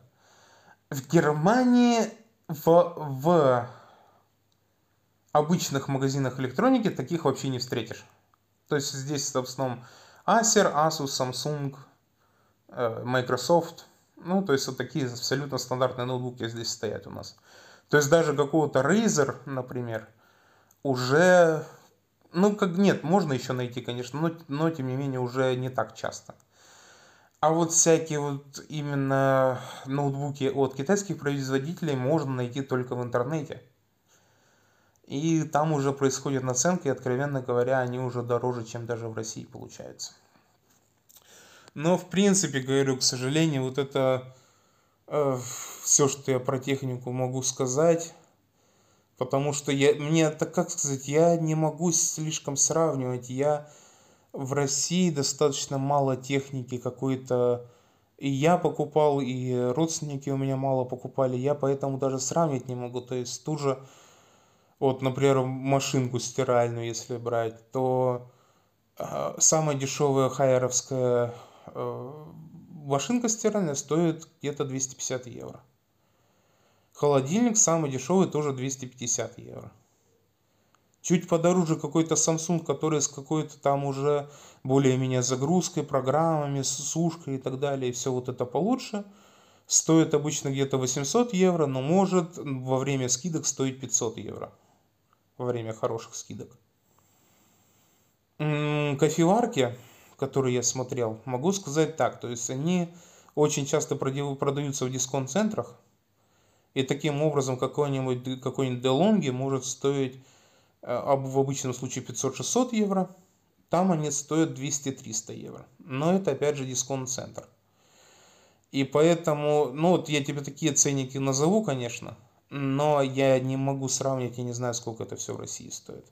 Speaker 1: в Германии в, в обычных магазинах электроники таких вообще не встретишь. То есть здесь в основном Acer, Asus, Samsung, э, Microsoft. Ну, то есть вот такие абсолютно стандартные ноутбуки здесь стоят у нас. То есть даже какого-то Razer, например, уже, ну, как нет, можно еще найти, конечно, но, но тем не менее уже не так часто. А вот всякие вот именно ноутбуки от китайских производителей можно найти только в интернете. И там уже происходит наценка, и, откровенно говоря, они уже дороже, чем даже в России получаются. Но, в принципе, говорю, к сожалению, вот это э, все, что я про технику могу сказать. Потому что я, мне, так как сказать, я не могу слишком сравнивать. Я в России достаточно мало техники какой-то. И я покупал, и родственники у меня мало покупали. Я поэтому даже сравнить не могу. То есть ту же, вот, например, машинку стиральную, если брать, то э, самая дешевая хайеровская э, машинка стиральная стоит где-то 250 евро. Холодильник самый дешевый тоже 250 евро. Чуть подороже какой-то Samsung, который с какой-то там уже более-менее загрузкой, программами, сушкой и так далее, и все вот это получше. Стоит обычно где-то 800 евро, но может во время скидок стоить 500 евро. Во время хороших скидок. Кофеварки, которые я смотрел, могу сказать так. То есть они очень часто продаются в дисконт-центрах. И таким образом какой-нибудь какой-нибудь DeLonghi может стоить в обычном случае 500-600 евро, там они стоят 200-300 евро. Но это опять же дисконт-центр. И поэтому, ну вот я тебе такие ценники назову, конечно, но я не могу сравнить, я не знаю, сколько это все в России стоит.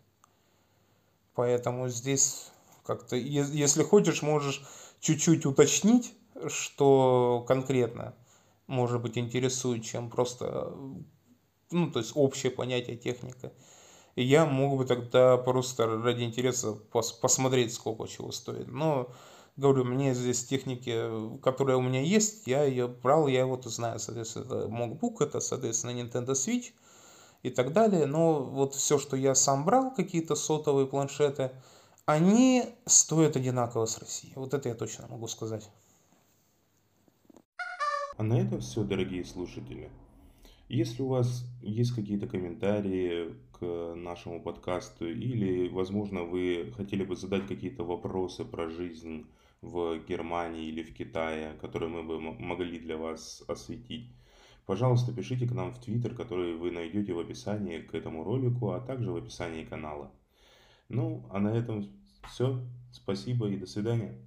Speaker 1: Поэтому здесь как-то, если хочешь, можешь чуть-чуть уточнить, что конкретно может быть интересует, чем просто, ну, то есть общее понятие техника. И я мог бы тогда просто ради интереса пос посмотреть, сколько чего стоит. Но говорю, мне здесь техники, которые у меня есть, я ее брал, я вот знаю, соответственно, это MacBook, это, соответственно, Nintendo Switch и так далее. Но вот все, что я сам брал, какие-то сотовые планшеты, они стоят одинаково с Россией. Вот это я точно могу сказать.
Speaker 3: А на этом все, дорогие слушатели. Если у вас есть какие-то комментарии к нашему подкасту или, возможно, вы хотели бы задать какие-то вопросы про жизнь в Германии или в Китае, которые мы бы могли для вас осветить, пожалуйста, пишите к нам в Твиттер, который вы найдете в описании к этому ролику, а также в описании канала. Ну, а на этом все. Спасибо и до свидания.